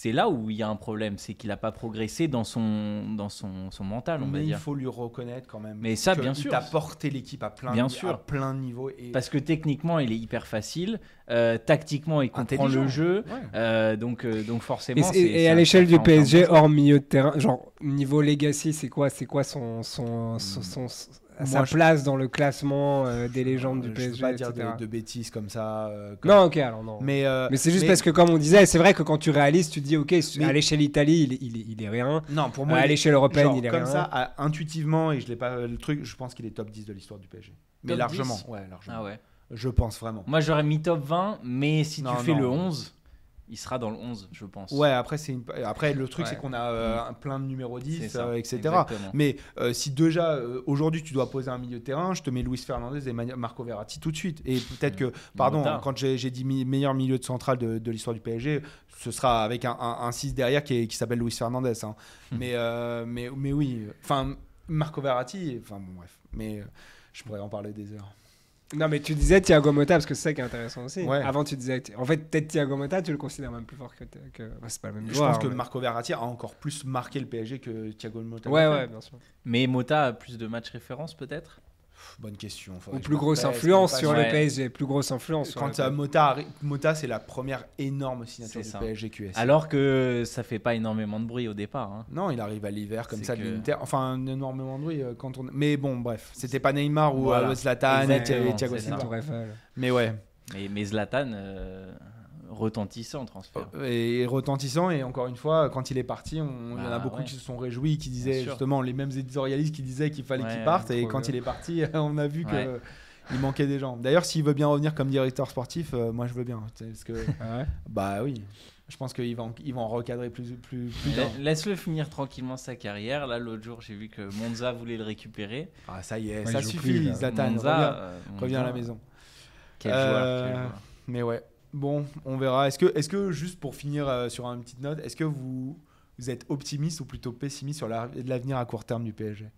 c'est là où il y a un problème, c'est qu'il n'a pas progressé dans son, dans son, son mental, on va mais il dire. faut lui reconnaître quand même. Mais ça, que bien il sûr. t'a porté l'équipe à plein, Bien à sûr. plein de niveaux. Et... Parce que techniquement, il est hyper facile. euh, tactiquement, il comprend le jeu. Ouais. euh, donc, euh, donc Et, forcément. et à l'échelle du PSG, hors milieu de terrain, genre niveau legacy, c'est quoi, c'est quoi son, son, son, son- à sa place dans le classement euh, des légendes du je PSG. veux pas dire de, de bêtises comme ça. euh, comme- Non, ok, alors non. Mais, euh, Mais c'est juste parce que, comme on disait, c'est vrai que quand tu réalises, tu te dis, ok, Mais- à l'échelle Italie, il, est- il, il est rien. Non, pour moi, il est- l'échelle européenne, genre, il est comme rien. ça, à- intuitivement, et je l'ai pas le truc, je pense qu'il est top 10 de l'histoire du PSG. Mais Top largement, 10? ouais, largement. Ah ouais. Je pense vraiment. Moi, j'aurais mis top 20, mais si Non, tu fais non. le 11, il sera dans le 11, je pense. Ouais, après, c'est une... après le truc, Ouais. c'est qu'on a euh, un plein de numéros 10, C'est ça, euh, etc. exactement. Mais euh, si déjà, euh, aujourd'hui, tu dois poser un milieu de terrain, je te mets Luis Fernandez et Marco Verratti tout de suite. Et peut-être que, pardon, quand j'ai dit meilleur milieu de central de, de l'histoire du PSG, ce sera avec un, un, 6 derrière qui, est- qui s'appelle Luis Fernandez. hein. mais, euh, mais, mais oui, enfin, Marco Verratti, enfin bon, bref. Mais je pourrais en parler des heures. Non, mais tu disais Thiago Motta, parce que c'est ça qui est intéressant aussi. Ouais. Avant, tu disais. En fait, peut-être Thiago Motta, tu le considères même plus fort que. que... c'est pas le même Je joueur. pense que mais- Marco Verratti a encore plus marqué le PSG que Thiago Motta. Ouais, ouais, bien sûr. Mais Mota a plus de matchs référence, peut-être? Bonne question. Ou plus grosse influence sur le. PSG. Plus grosse influence sur le Quand. Mota, Mota c'est la première énorme signature du. PSG QS. Alors que ça fait pas énormément de bruit au départ. hein. Non, il arrive à l'hiver comme ça de que- l'Inter. Enfin, énormément de bruit euh, quand on. Mais bon, bref, c'était pas Neymar ou Voilà. euh, Zlatan et Thiago Silva. Mais ouais, Mais, mais Zlatan, euh, retentissant transfert. et retentissant. Et encore une fois, quand il est parti, on, il y en a Bah, beaucoup ouais. qui se sont réjouis, qui disaient justement les mêmes éditorialistes qui disaient qu'il fallait Ouais, qu'il parte. Et quand bien. il est parti, on a vu que. Ouais. Il manquait des gens. D'ailleurs, s'il veut bien revenir comme directeur sportif, euh, moi je veux bien. Parce que, Ah ouais bah oui, je pense qu'ils vont, ils vont en recadrer plus, plus, plus Laisse-le finir tranquillement sa carrière. Là, l'autre jour, j'ai vu que Monza voulait le récupérer. Ah, ça y est, Ouais, ça suffit, plus. Monza, reviens, euh, reviens à la maison. Quel Euh, joueur, quel joueur. Mais ouais, bon, on verra. Est-ce que, est que juste pour finir euh, sur une petite note, est-ce que vous, vous êtes optimiste ou plutôt pessimiste sur la- l'avenir à court terme du PSG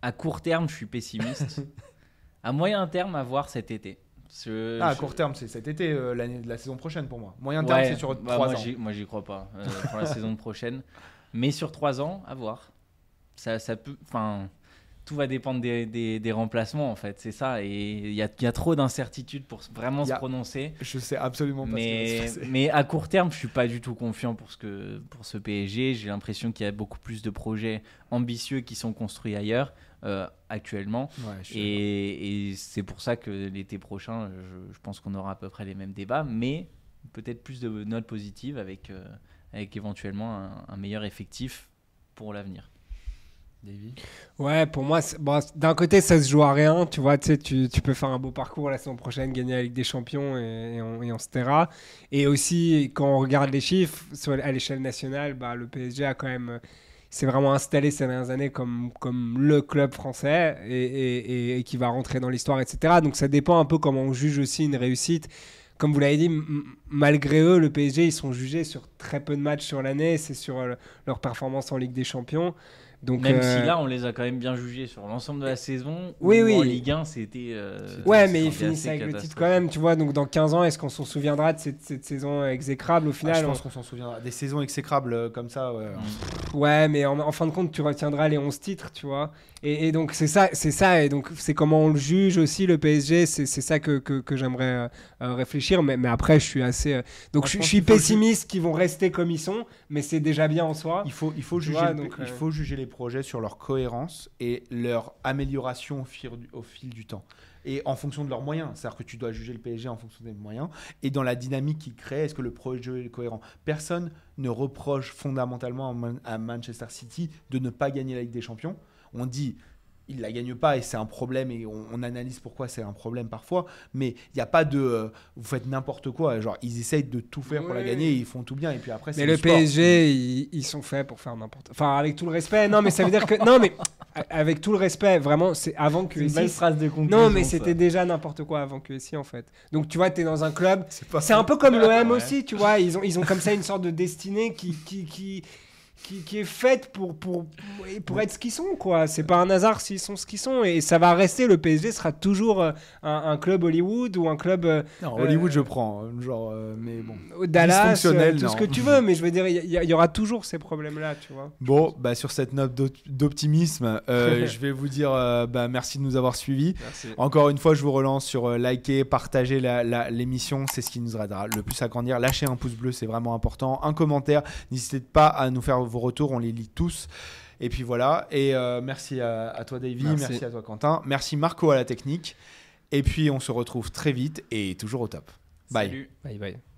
À court terme, je suis pessimiste. à moyen terme, à voir cet été. Je- Ah, à je- court terme, c'est cet été, euh, l'année de la saison prochaine pour moi. Moyen terme, Ouais, c'est sur bah, 3 moi, ans. Moi, j'y crois pas euh, pour la saison prochaine. Mais sur 3 ans, à voir. Ça, ça peut. Enfin, tout va dépendre des, des- des remplacements, en fait. C'est ça. Et il y a, il y a trop d'incertitudes pour vraiment se prononcer. Je sais absolument pas ce Mais, passer. mais à court terme, je suis pas du tout confiant pour ce, que, pour ce PSG. J'ai l'impression qu'il y a beaucoup plus de projets ambitieux qui sont construits ailleurs euh, actuellement. Ouais, Et, et c'est pour ça que l'été prochain, je, je pense qu'on aura à peu près les mêmes débats, mais peut-être plus de notes positives avec, euh, avec éventuellement un, un meilleur effectif pour l'avenir. Ouais, pour moi, c'est- bon, d'un côté, ça se joue à rien. Tu vois, tu, tu, peux faire un beau parcours la saison prochaine, gagner la Ligue des Champions et, on, se taira. Et aussi, quand on regarde les chiffres, sur, à l'échelle nationale, bah, le PSG a quand même. euh, s'est vraiment installé ces dernières années comme, comme le club français et, qui va rentrer dans l'histoire, etc. Donc ça dépend un peu comment on juge aussi une réussite. Comme vous l'avez dit, malgré eux, le PSG, ils sont jugés sur très peu de matchs sur l'année. C'est sur euh, leur performance en Ligue des Champions. Donc, Même euh, si là, on les a quand même bien jugés sur l'ensemble de la saison. Oui, oui. En Ligue 1, c'était. euh, Ouais, c'était mais ils finissent avec le titre quand même, tu vois. Donc dans 15 ans, est-ce qu'on s'en souviendra de cette, cette saison exécrable au Ah, final Je pense on- qu'on s'en souviendra. Des saisons exécrables euh, comme ça, ouais. Ouais, mais en, en fin de compte, tu retiendras les 11 titres, tu vois. Et, et donc c'est ça, c'est ça. Et donc c'est comment on le juge aussi le PSG. C'est c'est ça que, que, que j'aimerais euh, euh, réfléchir. Mais, mais après, je suis assez. euh, donc je, suis pessimiste qu'ils vont rester comme ils sont, mais c'est déjà bien en soi. Il faut, il, faut juger vois, le- donc, il faut juger les projets sur leur cohérence et leur amélioration au fil, du, au fil du temps. Et en fonction de leurs moyens. C'est-à-dire que tu dois juger le PSG en fonction des moyens. Et dans la dynamique qu'ils créent, est-ce que le projet est cohérent? Personne ne reproche fondamentalement à Man- à Manchester City de ne pas gagner la Ligue des Champions. On dit il la gagne pas et c'est un problème et on, on analyse pourquoi c'est un problème parfois mais il n'y a pas de euh, vous faites n'importe quoi genre ils essayent de tout faire pour la gagner et ils font tout bien et puis après c'est Mais le le sport. PSG, ils, ils sont faits pour faire n'importe. Enfin, avec tout le respect. Non, mais ça veut dire que non, mais a- avec tout le respect, vraiment, c'est avant que une belle ici- phrase de conclusion. Non, mais c'était déjà n'importe quoi avant que ici en fait. Donc tu vois, tu es dans un club. c'est pas C'est un peu comme l'OM Ouais. aussi, tu vois. Ils ont, ils ont comme ça une sorte de destinée qui, qui, qui, qui, qui est faite pour, pour, pour être ce qu'ils sont, quoi. C'est pas un hasard s'ils sont ce qu'ils sont. Et ça va rester, le PSG sera toujours euh, un, un club Hollywood ou un club euh, Non, Hollywood, je prends. euh, Genre, euh, mais bon. Dallas, euh, Dysfonctionnel, tout non. ce que tu veux. Mais je veux dire, il y, aura toujours ces problèmes-là, tu vois. Bon, bah, sur cette note d'op- d'optimisme, euh, je vais vous dire euh, bah, merci de nous avoir suivis. Merci. Encore une fois, je vous relance sur euh, liker, partager la- la- l'émission, c'est ce qui nous aidera le plus à grandir. Lâchez un pouce bleu, c'est vraiment important. Un commentaire, n'hésitez pas à nous faire vos retours, on les lit tous. Et puis voilà. Et euh, merci à, à toi, Davy. Merci. Merci à toi, Quentin. Merci, Marco, à la technique. Et puis, on se retrouve très vite et toujours au top. Bye. Salut. Bye bye.